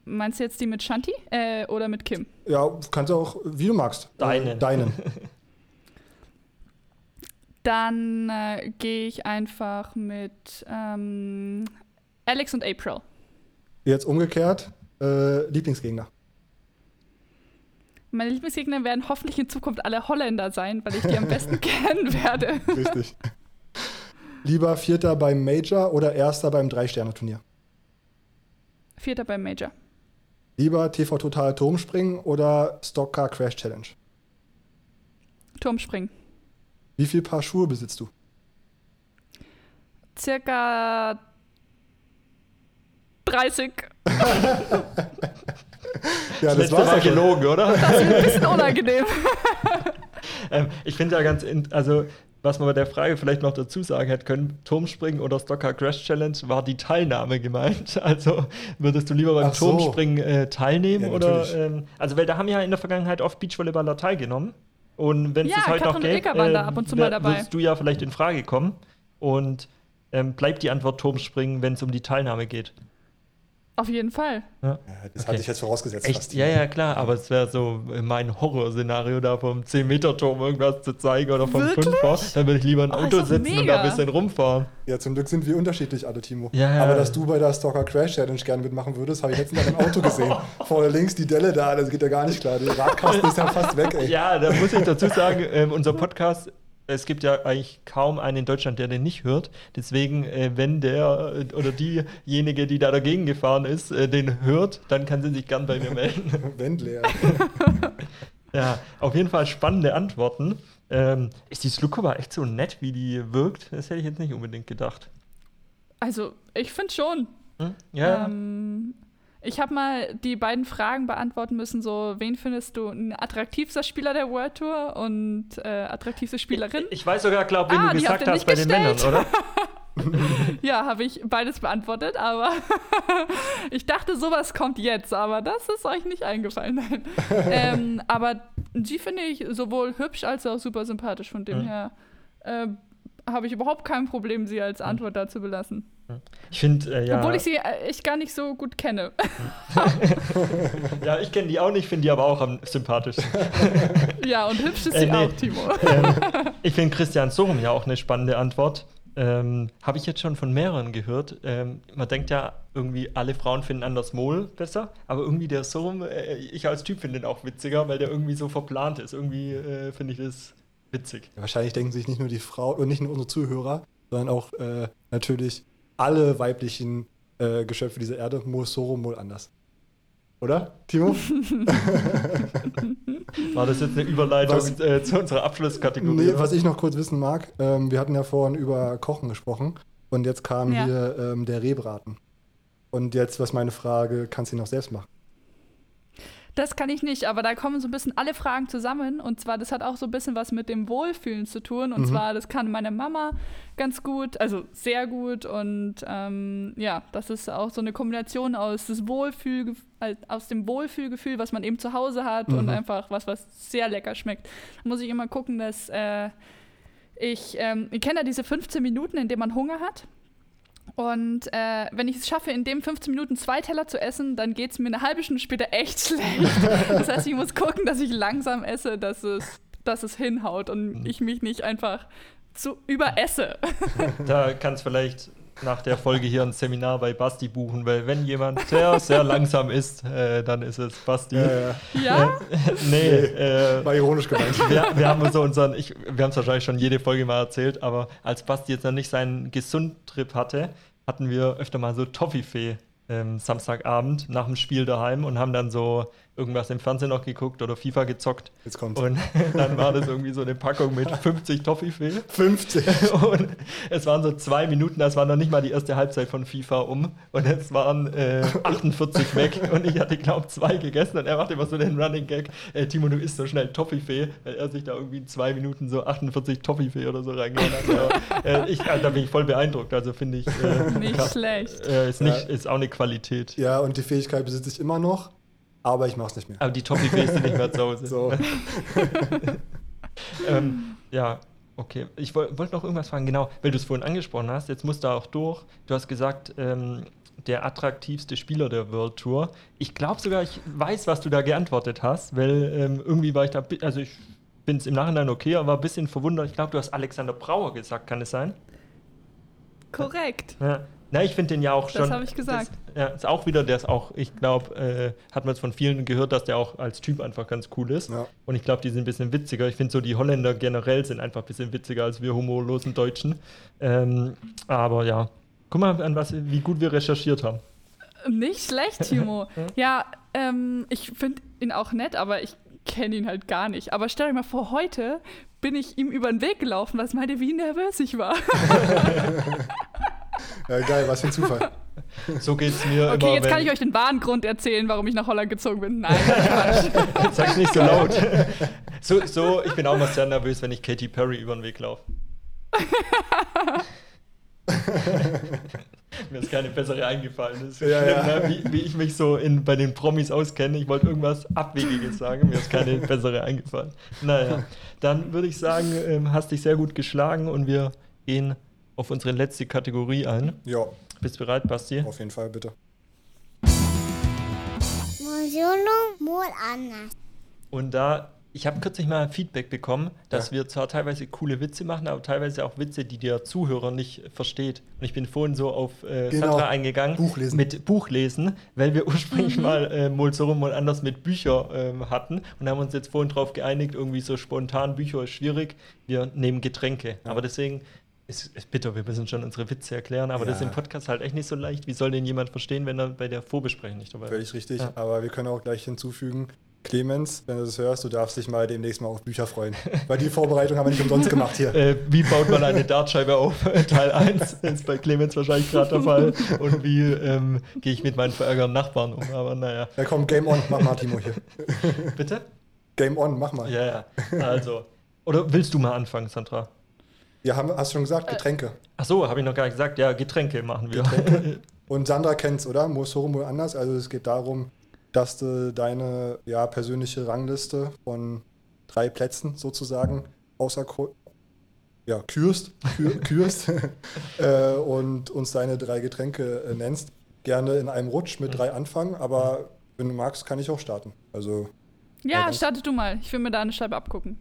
Meinst du jetzt die mit Shanti äh, oder mit Kim? Ja, kannst du auch, wie du magst. Deinen. Äh, deinen. Dann äh, gehe ich einfach mit ähm, Alex und April. Jetzt umgekehrt. Äh, Lieblingsgegner. Meine Lieblingsgegner werden hoffentlich in Zukunft alle Holländer sein, weil ich die am besten kennen werde. Richtig. Lieber Vierter beim Major oder Erster beim Drei-Sterne-Turnier? Vierter beim Major. Lieber TV Total Turmspringen oder Stockcar Crash Challenge? Turmspringen. Wie viel Paar Schuhe besitzt du? Circa 30. Ja, Das war ja gelogen, oder? Ein bisschen unangenehm. ähm, ich finde ja ganz, in, also was man bei der Frage vielleicht noch dazu sagen hätte können, Turmspringen oder Stocker Crash Challenge war die Teilnahme gemeint. Also würdest du lieber beim Ach so. Turmspringen äh, teilnehmen Ja, oder? Ähm, also weil da haben ja in der Vergangenheit oft Beachvolleyballer teilgenommen. Und wenn es Ja, das heute noch gäbe, da ab und zu mal dabei. würdest du ja vielleicht in Frage kommen. Und ähm, bleibt die Antwort Turmspringen, wenn es um die Teilnahme geht. Auf jeden Fall. Ja, das Okay. hatte ich jetzt vorausgesetzt. Echt? fast. Ja, ja, klar, aber es wäre so mein Horrorszenario, da vom 10-Meter-Turm irgendwas zu zeigen oder vom Wirklich? 5er. Dann würde ich lieber ein Oh, Auto sitzen und mega. da ein bisschen rumfahren. Ja, zum Glück sind wir unterschiedlich alle, Timo. Ja, ja. Aber dass du bei der Stalker Crash Challenge gerne mitmachen würdest, habe ich letztens mal im Auto gesehen. Vorne links die Delle da, das geht ja gar nicht klar. Der Radkasten ist ja fast weg, ey. Ja, da muss ich dazu sagen, ähm, unser Podcast, es gibt ja eigentlich kaum einen in Deutschland, der den nicht hört. Deswegen, äh, wenn der äh, oder diejenige, die da dagegen gefahren ist, äh, den hört, dann kann sie sich gern bei mir melden. Wendler. ja, auf jeden Fall spannende Antworten. Ähm, ist die Slukova echt so nett, wie die wirkt? Das hätte ich jetzt nicht unbedingt gedacht. Also, ich finde schon. Hm? Ja, Ähm, ich habe mal die beiden Fragen beantworten müssen, so, wen findest du ein attraktivster Spieler der World Tour und äh, attraktivste Spielerin? Ich weiß sogar, glaub, wen Ah, du gesagt hast nicht bei den Männern, gestellt. oder? Ja, habe ich beides beantwortet, aber ich dachte, sowas kommt jetzt, aber das ist euch nicht eingefallen. Nein. ähm, aber sie finde ich sowohl hübsch als auch super sympathisch, von dem Mhm. her äh, habe ich überhaupt kein Problem, sie als Antwort dazu belassen. Ich finde, äh, ja. Obwohl ich sie äh, ich gar nicht so gut kenne. ja, ich kenne die auch nicht, finde die aber auch am sympathischsten. ja, und hübsch ist Äh, sie nee. auch, Timo. ähm, ich finde Christian Sorum ja auch eine spannende Antwort. Ähm, Habe ich jetzt schon von mehreren gehört. Ähm, man denkt ja irgendwie, alle Frauen finden Anders Mol besser, aber irgendwie der Sorum, äh, ich als Typ finde den auch witziger, weil der irgendwie so verplant ist. Irgendwie äh, finde ich das witzig. Ja, wahrscheinlich denken sich nicht nur die Frau und nicht nur unsere Zuhörer, sondern auch äh, natürlich alle weiblichen äh, Geschöpfe dieser Erde, Mol Sorum, Mol anders. Oder, Timo? War das jetzt eine Überleitung Was- äh, zu unserer Abschlusskategorie? Nee, was ich noch kurz wissen mag, ähm, wir hatten ja vorhin über Kochen gesprochen und jetzt kam Ja. hier ähm, der Rehbraten. Und jetzt, was meine Frage, kannst du ihn noch selbst machen? Das kann ich nicht, aber da kommen so ein bisschen alle Fragen zusammen. Und zwar, das hat auch so ein bisschen was mit dem Wohlfühlen zu tun. Und Mhm. zwar, das kann meine Mama ganz gut, also sehr gut. Und ähm, ja, das ist auch so eine Kombination aus, das Wohlfühl, aus dem Wohlfühlgefühl, was man eben zu Hause hat und Mhm. einfach was, was sehr lecker schmeckt. Da muss ich immer gucken, dass äh, ich, ähm, ich kenne ja diese 15 Minuten, in denen man Hunger hat. Und äh, wenn ich es schaffe, in dem 15 Minuten zwei Teller zu essen, dann geht es mir eine halbe Stunde später echt schlecht. Das heißt, ich muss gucken, dass ich langsam esse, dass es, dass es hinhaut und ich mich nicht einfach zu überesse. Da kannst vielleicht nach der Folge hier ein Seminar bei Basti buchen, weil wenn jemand sehr, sehr langsam ist, äh, dann ist es Basti. ja. Ja? nee, äh, War ironisch gemeint. wir, wir haben so unseren, ich, wir haben es wahrscheinlich schon jede Folge mal erzählt, aber als Basti jetzt noch nicht seinen Gesundtrip hatte, hatten wir öfter mal so Toffifee ähm, Samstagabend nach dem Spiel daheim und haben dann so irgendwas im Fernsehen noch geguckt oder FIFA gezockt. Jetzt kommt's. Und dann war das irgendwie so eine Packung mit 50 Toffifee. 50. Und es waren so zwei Minuten, das war noch nicht mal die erste Halbzeit von FIFA um. Und es waren äh, 48 weg. Und ich hatte, glaube zwei gegessen. Und er macht immer so den Running Gag: äh, Timo, du isst so schnell Toffifee, weil er sich da irgendwie in zwei Minuten so 48 Toffifee oder so reingehauen hat. Aber, äh, ich, also, da bin ich voll beeindruckt. Also finde ich, äh, Nicht ka- schlecht. äh, ist, nicht, Ja. ist auch eine Qualität. Ja, und die Fähigkeit besitze ich immer noch, aber ich mach's nicht mehr. Aber die Toffifee ist nicht mehr zu Hause. So. ähm, ja, okay. Ich woll- wollte noch irgendwas fragen, genau, weil du es vorhin angesprochen hast, jetzt musst du auch durch. Du hast gesagt, ähm, der attraktivste Spieler der World Tour. Ich glaube sogar, ich weiß, was du da geantwortet hast, weil ähm, irgendwie war ich da, also ich bin es im Nachhinein okay, aber war ein bisschen verwundert. Ich glaube, du hast Alexander Brauer gesagt, kann es sein? Korrekt. Ja. Na, ich finde den ja auch Das schon. habe ich gesagt. Das, ja, ist auch wieder, der ist auch, ich glaube, äh, hat man es von vielen gehört, dass der auch als Typ einfach ganz cool ist. Ja. Und ich glaube, die sind ein bisschen witziger. Ich finde so, die Holländer generell sind einfach ein bisschen witziger als wir humorlosen Deutschen. Ähm, aber ja, guck mal, an was, wie gut wir recherchiert haben. Nicht schlecht, Timo. ja, ähm, ich finde ihn auch nett, aber ich kenne ihn halt gar nicht. Aber stell dir mal vor, heute bin ich ihm über den Weg gelaufen, was meinte, wie nervös ich war. Ja, geil, was für ein Zufall. So geht es mir Okay, immer. jetzt kann ich euch den wahren Grund erzählen, warum ich nach Holland gezogen bin. Nein, Quatsch. Sag's nicht so laut. so, so, ich bin auch mal sehr nervös, wenn ich Katy Perry über den Weg laufe. Mir ist keine bessere eingefallen. Das ist Ja, schlimm, ja. Ne? Wie, wie ich mich so in, bei den Promis auskenne. Ich wollte irgendwas Abwegiges sagen, mir ist keine bessere eingefallen. Naja, dann würde ich sagen, ähm, hast dich sehr gut geschlagen und wir gehen auf unsere letzte Kategorie ein. Ja, Bist bereit, Basti? auf jeden Fall, bitte. Und da, ich habe kürzlich mal Feedback bekommen, dass Ja. wir zwar teilweise coole Witze machen, aber teilweise auch Witze, die der Zuhörer nicht versteht. Und ich bin vorhin so auf äh, Genau. Sandra eingegangen Buchlesen. mit Buchlesen, weil wir ursprünglich mal äh, mal so rum, mal anders mit Bücher ähm, hatten und haben uns jetzt vorhin drauf geeinigt, irgendwie so spontan Bücher ist schwierig, wir nehmen Getränke. Aber deswegen ist, ist bitter, wir müssen schon unsere Witze erklären, aber das ist Ja. im Podcast halt echt nicht so leicht. Wie soll denn jemand verstehen, wenn er bei der Vorbesprechung nicht dabei ist? Völlig richtig. Ja. Aber wir können auch gleich hinzufügen, Clemens, wenn du das hörst, du darfst dich mal demnächst mal auf Bücher freuen. Weil die Vorbereitung haben wir nicht umsonst gemacht hier. Äh, wie baut man eine Dartscheibe auf? Teil 1 ist bei Clemens wahrscheinlich gerade der Fall. Und wie ähm, gehe ich mit meinen verärgerten Nachbarn um? Aber naja. Ja, komm, Game On, mach mal, Timo hier. Bitte? Game On, mach mal. Ja, ja. Also. Oder willst du mal anfangen, Sandra? Ja, haben, hast du schon gesagt, Getränke. Ach so, habe ich noch gar nicht gesagt. Ja, Getränke machen wir. Und Sandra kennt's, oder? Mosoro Mol anders. Also es geht darum, dass du deine ja, persönliche Rangliste von drei Plätzen sozusagen außer ja, kürst, kür, kürst äh, und uns deine drei Getränke äh, nennst. Gerne in einem Rutsch mit drei anfangen, aber wenn du magst, kann ich auch starten. Also Ja, dann- starte du mal. Ich will mir da eine Scheibe abgucken.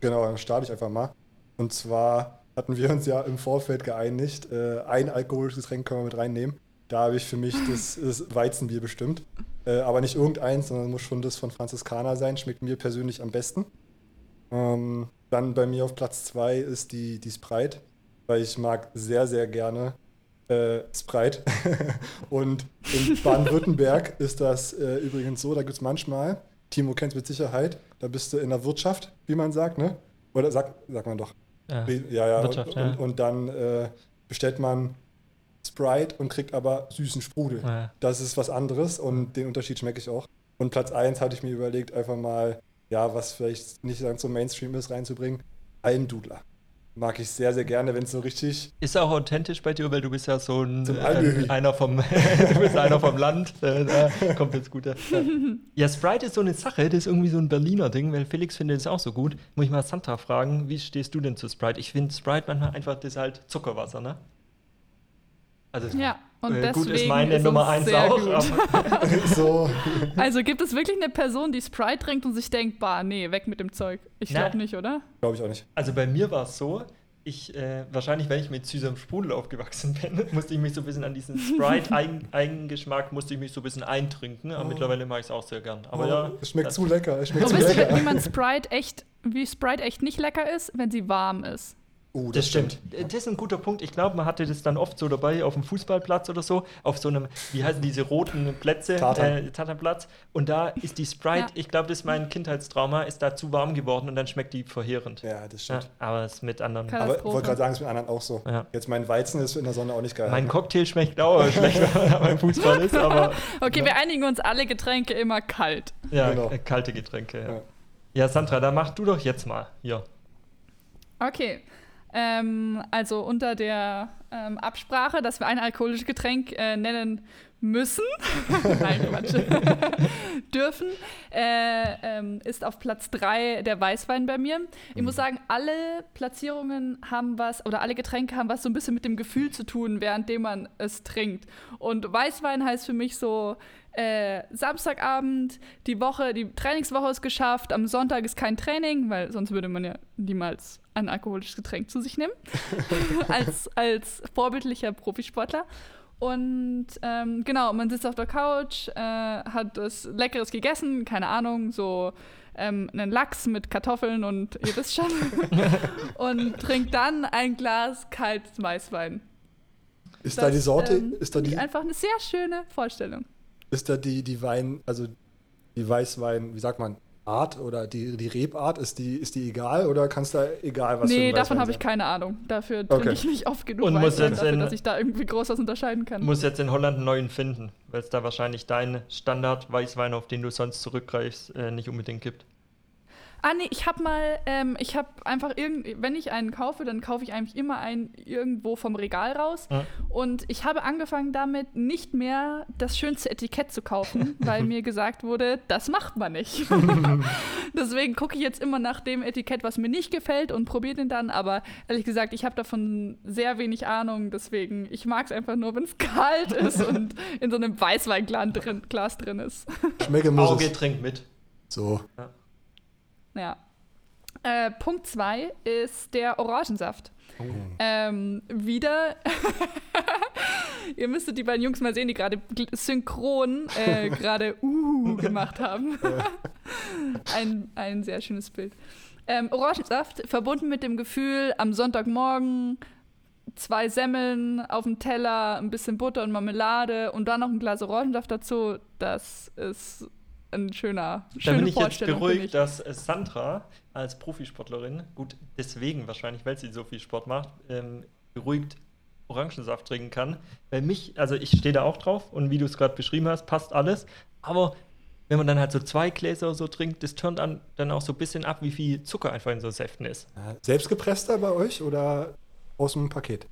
Genau, dann starte ich einfach mal. Und zwar hatten wir uns ja im Vorfeld geeinigt. Äh, ein alkoholisches Getränk können wir mit reinnehmen. Da habe ich für mich das, das Weizenbier bestimmt. Äh, aber nicht irgendeins, sondern muss schon das von Franziskaner sein. Schmeckt mir persönlich am besten. Ähm, dann bei mir auf Platz 2 ist die, die Sprite, weil ich mag sehr, sehr gerne äh, Sprite. Und in Baden-Württemberg ist das äh, übrigens so, da gibt es manchmal, Timo kennt es mit Sicherheit, da bist du in der Wirtschaft, wie man sagt, ne? Oder sagt sagt man doch. Ja, Ja, ja. Wirtschaft, und, ja. Und, und dann äh, bestellt man Sprite und kriegt aber süßen Sprudel. Ja. Das ist was anderes und den Unterschied schmecke ich auch. Und Platz 1 hatte ich mir überlegt, einfach mal, ja, was vielleicht nicht ganz so Mainstream ist, reinzubringen. Almdudler. Mag ich sehr, sehr gerne, wenn es so richtig. Ist auch authentisch bei dir, weil du bist ja so ein Zum äh, einer vom du bist einer vom Land. Äh, da kommt jetzt gut. Ja. ja, Sprite ist so eine Sache, das ist irgendwie so ein Berliner Ding, weil Felix findet es auch so gut. Muss ich mal Sandra fragen, wie stehst du denn zu Sprite? Ich finde Sprite manchmal einfach, das ist halt Zuckerwasser, ne? Also Ja, und äh, deswegen gut ist meine ist Nummer uns eins sehr auch. gut. Aber, so. Also gibt es wirklich eine Person, die Sprite trinkt und sich denkt, bah, nee, weg mit dem Zeug. Ich glaube nicht, oder? Glaube ich auch nicht. also bei mir war es so, ich, äh, wahrscheinlich, weil ich mit süßem Sprudel aufgewachsen bin, musste ich mich so ein bisschen an diesen Sprite-Eigengeschmack, musste ich mich so ein bisschen eintrinken. Aber mittlerweile mag ich es auch sehr gern. Aber Oh, ja, es schmeckt zu lecker. Es schmeckt Und zu wisst ihr, wie man Sprite echt, wie Sprite echt nicht lecker ist, wenn sie warm ist. Uh, Das stimmt. Äh, Das ist ein guter Punkt. Ich glaube, man hatte das dann oft so dabei auf dem Fußballplatz oder so, auf so einem, wie heißen diese roten Plätze, Tartan. äh, Tatanplatz. Und da ist die Sprite, Ja. ich glaube, das ist mein Kindheitstrauma, ist da zu warm geworden und dann schmeckt die verheerend. Ja, das Ja, stimmt. aber es ist mit anderen. Aber ich wollte gerade sagen, es ist mit anderen auch so. Ja. Jetzt mein Weizen ist in der Sonne auch nicht geil. Mein Cocktail schmeckt auch schlecht, wenn man beim Fußball ist, aber Okay, wir einigen uns alle Getränke immer kalt. ja, Genau. äh, kalte Getränke. Ja. Ja. ja, Sandra, da mach du doch jetzt mal. Hier. Okay. Ähm, also unter der ähm, Absprache, dass wir ein alkoholisches Getränk äh, nennen müssen, nein, Quatsch, dürfen, äh, ähm, ist auf Platz 3 der Weißwein bei mir. Ich muss sagen, alle Platzierungen haben was, oder alle Getränke haben was so ein bisschen mit dem Gefühl zu tun, währenddem man es trinkt. Und Weißwein heißt für mich so, äh, Samstagabend, die Woche, die Trainingswoche ist geschafft, am Sonntag ist kein Training, weil sonst würde man ja niemals ein alkoholisches Getränk zu sich nehmen, als, als vorbildlicher Profisportler. Und ähm, genau, man sitzt auf der Couch, äh, hat was Leckeres gegessen, keine Ahnung, so ähm, einen Lachs mit Kartoffeln und ihr wisst schon. und trinkt dann ein Glas kaltes Weißwein. ist da die Sorte, ähm, ist da die, einfach eine sehr schöne Vorstellung. Ist da die, die Wein, also die Weißwein, wie sagt man, Art oder die, die Rebart, ist die, ist die egal oder kannst da egal was nee, davon habe ich keine Ahnung. Dafür trinke Okay. ich nicht oft genug Und muss jetzt dafür, in- dass ich da irgendwie groß was unterscheiden kann. Muss jetzt in Holland einen neuen finden, weil es da wahrscheinlich deinen Standard-Weißwein, auf den du sonst zurückgreifst, äh, nicht unbedingt gibt. Ah, nee, ich habe mal, ähm, ich habe einfach irgend, wenn ich einen kaufe, dann kaufe ich eigentlich immer einen irgendwo vom Regal raus. Ja. Und ich habe angefangen damit, nicht mehr das schönste Etikett zu kaufen, weil mir gesagt wurde, das macht man nicht. Deswegen gucke ich jetzt immer nach dem Etikett, was mir nicht gefällt und probiere den dann. Aber ehrlich gesagt, ich habe davon sehr wenig Ahnung. Deswegen, ich mag es einfach nur, wenn es kalt ist und in so einem Weißweinglas drin, Glas drin ist. Schmecke muss Auge es. trinkt mit. So. Ja. Äh, Punkt 2 ist der Orangensaft. Ähm, wieder, ihr müsstet die beiden Jungs mal sehen, die gerade synchron äh, gerade uh gemacht haben. ein, ein sehr schönes Bild. Ähm, Orangensaft verbunden mit dem Gefühl, am Sonntagmorgen zwei Semmeln auf dem Teller, ein bisschen Butter und Marmelade und dann noch ein Glas Orangensaft dazu. Das ist ein schöner, Da schöne bin ich jetzt beruhigt, ich. dass äh, Sandra als Profisportlerin, gut, deswegen wahrscheinlich, weil sie so viel Sport macht, ähm, beruhigt Orangensaft trinken kann. Weil mich, also ich stehe da auch drauf und wie du es gerade beschrieben hast, passt alles. Aber wenn man dann halt so zwei Gläser so trinkt, das turnt an, dann auch so ein bisschen ab, wie viel Zucker einfach in so Säften ist. Selbstgepresster bei euch oder aus dem Paket?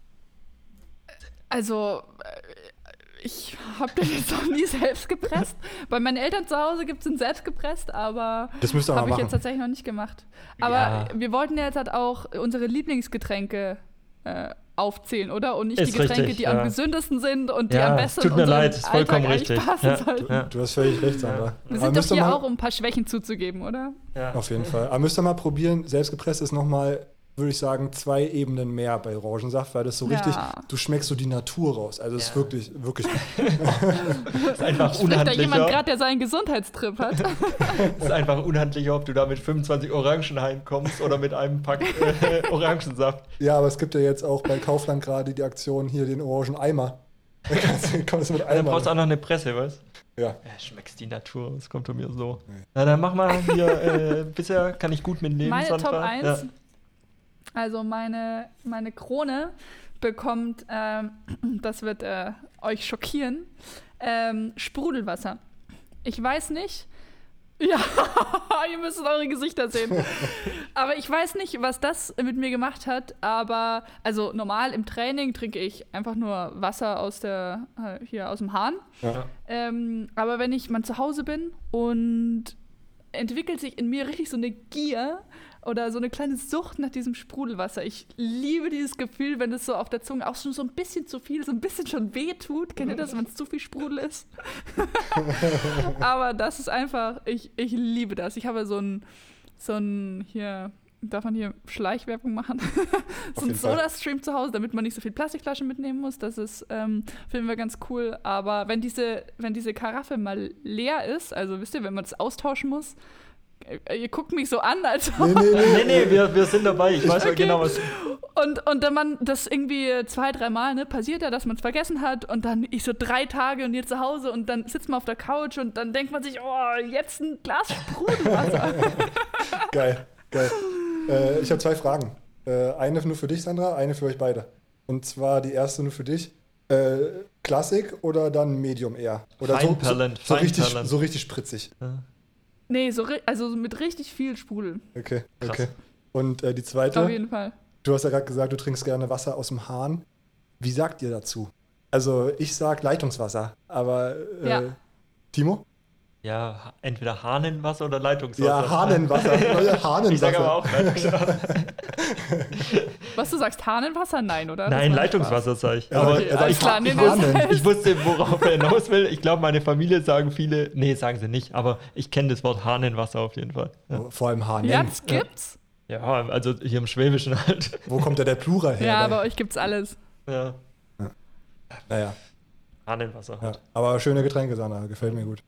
Also, ich habe den jetzt noch nie selbst gepresst. Bei meinen Eltern zu Hause gibt es den selbst gepresst, aber Das müsst ihr habe ich jetzt machen. tatsächlich noch nicht gemacht. Aber Ja. wir wollten ja jetzt halt auch unsere Lieblingsgetränke äh, aufzählen, oder? Und nicht Ist die Getränke, richtig, die ja. am gesündesten sind und die Ja, am besten tut mir unseren leid, ist vollkommen Alltag eigentlich richtig. passen Ja, sollten. ja. Du hast völlig recht, Sandra. Wir Aber sind doch hier mal, auch, um ein paar Schwächen zuzugeben, oder? Ja. Auf jeden Fall. Aber müsst ihr mal probieren, selbstgepresst ist nochmal würde ich sagen, zwei Ebenen mehr bei Orangensaft, weil das so richtig, Ja. du schmeckst so die Natur raus. Also es ist Ja. wirklich, wirklich, Das ist einfach Spricht da jemand unhandlicher. gerade, der seinen Gesundheitstrip hat? Das ist einfach unhandlicher, ob du da mit 25 Orangen heimkommst oder mit einem Pack äh, Orangensaft. ja, aber es gibt ja jetzt auch bei Kaufland gerade die Aktion hier, den Orangen-Eimer. Da kannst du- kommst du mit Dann Eimer. brauchst du auch noch eine Presse, was? Ja. Ja, schmeckst die Natur, das kommt von mir so. Nee. Na, dann mach mal hier, äh, bisher kann ich gut mitnehmen, Meine Sandra. Top 1, Ja. Also meine, meine Krone bekommt, ähm, das wird äh, euch schockieren, ähm, Sprudelwasser. Ich weiß nicht. Ja, ihr müsst eure Gesichter sehen. aber ich weiß nicht, was das mit mir gemacht hat. Aber, also normal im Training trinke ich einfach nur Wasser aus der, äh, hier aus dem Hahn. Ja. Ähm, aber wenn ich mal zu Hause bin und entwickelt sich in mir richtig so eine Gier oder so eine kleine Sucht nach diesem Sprudelwasser. Ich liebe dieses Gefühl, wenn es so auf der Zunge auch schon so ein bisschen zu viel, so ein bisschen schon weh tut. Kennt ihr das, wenn es zu viel Sprudel ist? aber das ist einfach, ich, ich liebe das. Ich habe so ein, so ein, hier, darf man hier Schleichwerbung machen? so ein. Soda-Stream zu Hause, damit man nicht so viel Plastikflaschen mitnehmen muss. Das ist, ähm, finden wir ganz cool. Aber wenn diese, wenn diese Karaffe mal leer ist, also wisst ihr, wenn man das austauschen muss, ihr guckt mich so an, als ob Nee, nee, nee. Nee, nee, wir, wir sind dabei. Ich weiß ja Okay. genau, was. und, und dann man das irgendwie zwei, dreimal, ne, passiert ja, dass man es vergessen hat und dann ich so drei Tage und ihr zu Hause und dann sitzt man auf der Couch und dann denkt man sich, oh, jetzt ein Glas Sprudelwasser. Geil, geil. Äh, ich habe zwei Fragen. Äh, eine nur für dich, Sandra, eine für euch beide. Und zwar die erste nur für dich. Äh, Klassik oder dann Medium eher? Oder so, so, Feinperlend, so, richtig, so richtig spritzig. Nee, so, also mit richtig viel Sprudel. Okay, Krass. okay. Und äh, die Auf zweite, jeden Fall. du hast ja gerade gesagt, du trinkst gerne Wasser aus dem Hahn. Wie sagt ihr dazu? Also ich sag Leitungswasser, aber äh, Ja. Timo? Ja, entweder Hahnenwasser oder Leitungswasser. Ja, Hahnenwasser. Hahnenwasser. Ich sage aber auch Leitungswasser. Was du sagst, Hahnenwasser? Nein, oder? Nein, Leitungswasser sage ich. Ja, aber okay, sagt ich, klar, ich, wusste, Hahnen. ich wusste, worauf er hinaus will. Ich glaube, meine Familie sagen viele, nee, sagen sie nicht, aber ich kenne das Wort Hahnenwasser auf jeden Fall. Ja, Oh, Vor allem Hahnen. Ja, das gibt's. ja also hier im Schwäbischen halt. Wo kommt da der Plural her? Ja, bei- euch gibt's alles. Ja, Naja, Hahnenwasser ja. halt. aber schöne Getränke, Sandra. Gefällt mir gut.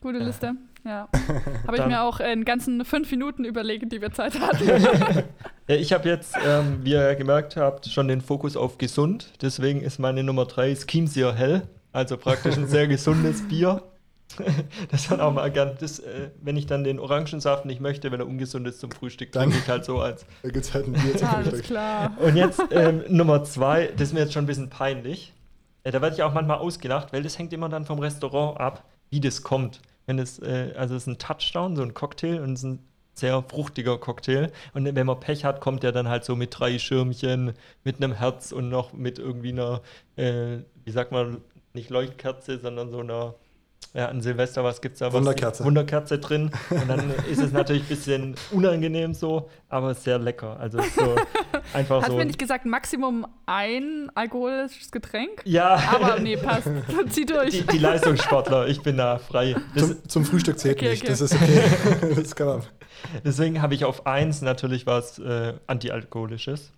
Gute Liste. Ja. Habe ich Dann- mir auch in ganzen fünf Minuten überlegt, die wir Zeit hatten. Ja, ich habe jetzt, ähm, wie ihr gemerkt habt, schon den Fokus auf gesund. Deswegen ist meine Nummer 3 Schemsier Hell. Also praktisch ein sehr gesundes Bier. Das hat auch mal gern. Das, äh, wenn ich dann den Orangensaft nicht möchte, wenn er ungesund ist zum Frühstück, Dann- trinke ich halt so als. Da gibt es halt ein Bier zum Alles Frühstück. klar. Und jetzt ähm, Nummer 2, das ist mir jetzt schon ein bisschen peinlich. Äh, da werde ich auch manchmal ausgelacht, weil das hängt immer dann vom Restaurant ab, wie das kommt. Wenn es, äh, also es ist ein Touchdown, so ein Cocktail und es ist ein sehr fruchtiger Cocktail. Und wenn man Pech hat, kommt der dann halt so mit drei Schirmchen, mit einem Herz und noch mit irgendwie einer, äh, wie sagt man, nicht Leuchtkerze, sondern so einer, ja, an Silvester, was gibt's da? Was, Wunderkerze. Wunderkerze drin. Und dann ist es natürlich ein bisschen unangenehm so, aber sehr lecker. Also es ist so einfach Hast so. mir nicht gesagt, Maximum ein alkoholisches Getränk? ja, Aber nee, passt. Zieh durch. die, die Leistungssportler, ich bin da frei. Das, Zum, zum Frühstück zählt Okay, nicht. okay. Das ist okay. das kann man. deswegen habe ich auf eins natürlich was äh, Antialkoholisches.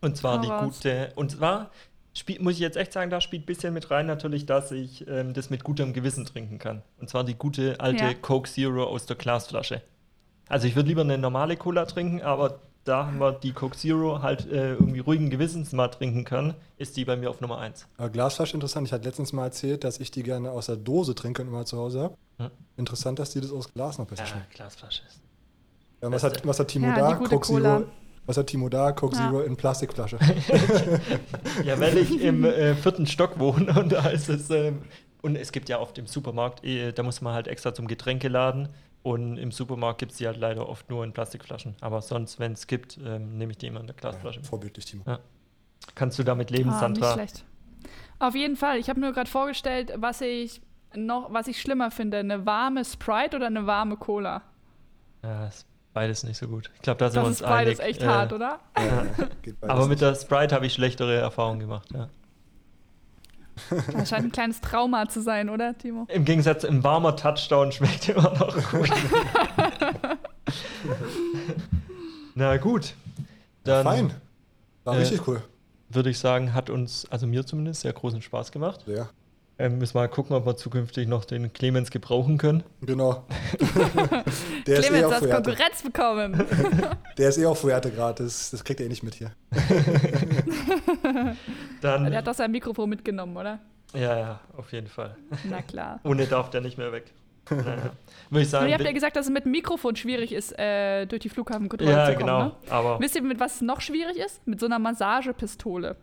Und zwar Hau die raus. gute. Und zwar spielt, muss ich jetzt echt sagen, da spielt ein bisschen mit rein natürlich, dass ich ähm, das mit gutem Gewissen trinken kann. Und zwar die gute alte Ja. Coke Zero aus der Glasflasche. Also ich würde lieber eine normale Cola trinken, aber da haben wir die Coke Zero halt äh, irgendwie ruhigen Gewissens mal trinken kann, ist die bei mir auf Nummer eins. Aber Glasflasche interessant. Ich hatte letztens mal erzählt, dass ich die gerne aus der Dose trinke und immer zu Hause habe. Hm. Interessant, dass die das aus Glas noch besser Ja, schmeckt. Glasflasche ist. Ja, was, hat, was hat Timo Ja, da? die gute Coke Cola. Zero. Was hat Timo da? Coke Ja. Zero in Plastikflasche. Ja, weil ich im äh, vierten Stock wohne und da ist es. Ähm, und es gibt ja oft im Supermarkt, eh, da muss man halt extra zum Getränkeladen. Und im Supermarkt gibt es die halt leider oft nur in Plastikflaschen. Aber sonst, wenn es gibt, ähm, nehme ich die immer in der Glasflasche. Vorbildlich, Timo. Kannst du damit leben, Ah, nicht Sandra? schlecht. Auf jeden Fall. Ich habe mir gerade vorgestellt, was ich noch, was ich schlimmer finde, eine warme Sprite oder eine warme Cola. Ja, ist beides nicht so gut. Ich glaube, da sind Das wir ist uns beides einig. echt Äh, hart, oder? Ja, geht beides Aber mit nicht. der Sprite habe ich schlechtere Erfahrungen gemacht. Ja. Das scheint ein kleines Trauma zu sein, oder, Timo? Im Gegensatz, ein warmer Touchdown schmeckt immer noch gut. Na gut. Dann Fein. War äh, richtig cool. würde ich sagen, hat uns, also mir zumindest, sehr großen Spaß gemacht. Ja, Ähm, müssen wir mal gucken, ob wir zukünftig noch den Clemens gebrauchen können. genau. der, ist eh Clemens auf hat. Konkurrenz bekommen. der ist eh auf Fuerte gerade. Das, das kriegt er eh nicht mit hier. Dann, Der hat doch sein Mikrofon mitgenommen, oder? ja, ja, auf jeden Fall. Na klar. Ohne darf der nicht mehr weg. Naja. Würde ich Und sagen, ihr habt ja gesagt, dass es mit dem Mikrofon schwierig ist, äh, durch die Flughafenkontrolle ja, zu kommen. genau. Ne? Aber Wisst ihr, mit was noch schwierig ist? Mit so einer Massagepistole.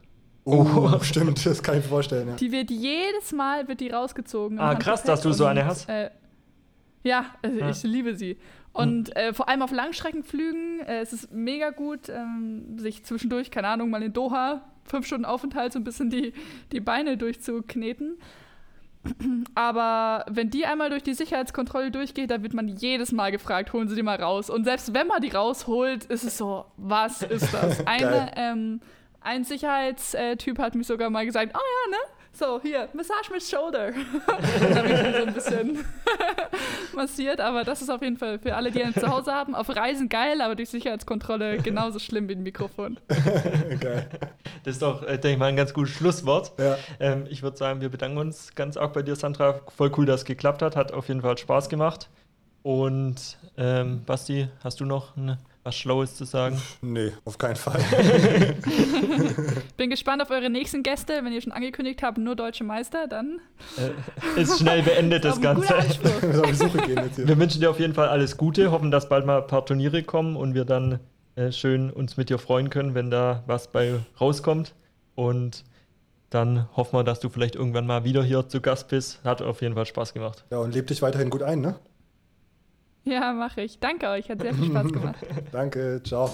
Oh, stimmt, das kann ich mir vorstellen. Ja. Die wird jedes Mal wird die rausgezogen. Ah, krass, dass du so eine hast. Äh, ja, äh, Ja. ich liebe sie. Und äh, vor allem auf Langstreckenflügen, äh, es ist mega gut, ähm, sich zwischendurch, keine Ahnung, mal in Doha, fünf Stunden Aufenthalt, so ein bisschen die, die Beine durchzukneten. Aber wenn die einmal durch die Sicherheitskontrolle durchgeht, da wird man jedes Mal gefragt, holen Sie die mal raus. Und selbst wenn man die rausholt, ist es so, was ist das? Eine, Geil. ähm, ein Sicherheitstyp hat mich sogar mal gesagt, oh ja, ne? So, hier, Massage mit Shoulder. da habe ich mich so ein bisschen massiert, aber das ist auf jeden Fall für alle, die einen zu Hause haben, auf Reisen geil, aber durch Sicherheitskontrolle genauso schlimm wie ein Mikrofon. Geil. das ist doch, äh, denke ich mal, ein ganz gutes Schlusswort. Ja. Ähm, ich würde sagen, wir bedanken uns ganz arg bei dir, Sandra. Voll cool, dass es geklappt hat. Hat auf jeden Fall Spaß gemacht. Und ähm, Basti, hast du noch ein, was Schlaues zu sagen? Nee, auf keinen Fall. Bin gespannt auf eure nächsten Gäste. Wenn ihr schon angekündigt habt, nur deutsche Meister, dann äh, ist schnell beendet das guter Ganze. Wir wünschen dir auf jeden Fall alles Gute, hoffen, dass bald mal ein paar Turniere kommen und wir dann äh, schön uns mit dir freuen können, wenn da was bei rauskommt. Und dann hoffen wir, dass du vielleicht irgendwann mal wieder hier zu Gast bist. Hat auf jeden Fall Spaß gemacht. Ja, und leb dich weiterhin gut ein, ne? Ja, mache ich. Danke euch, hat sehr viel Spaß gemacht. Danke, ciao.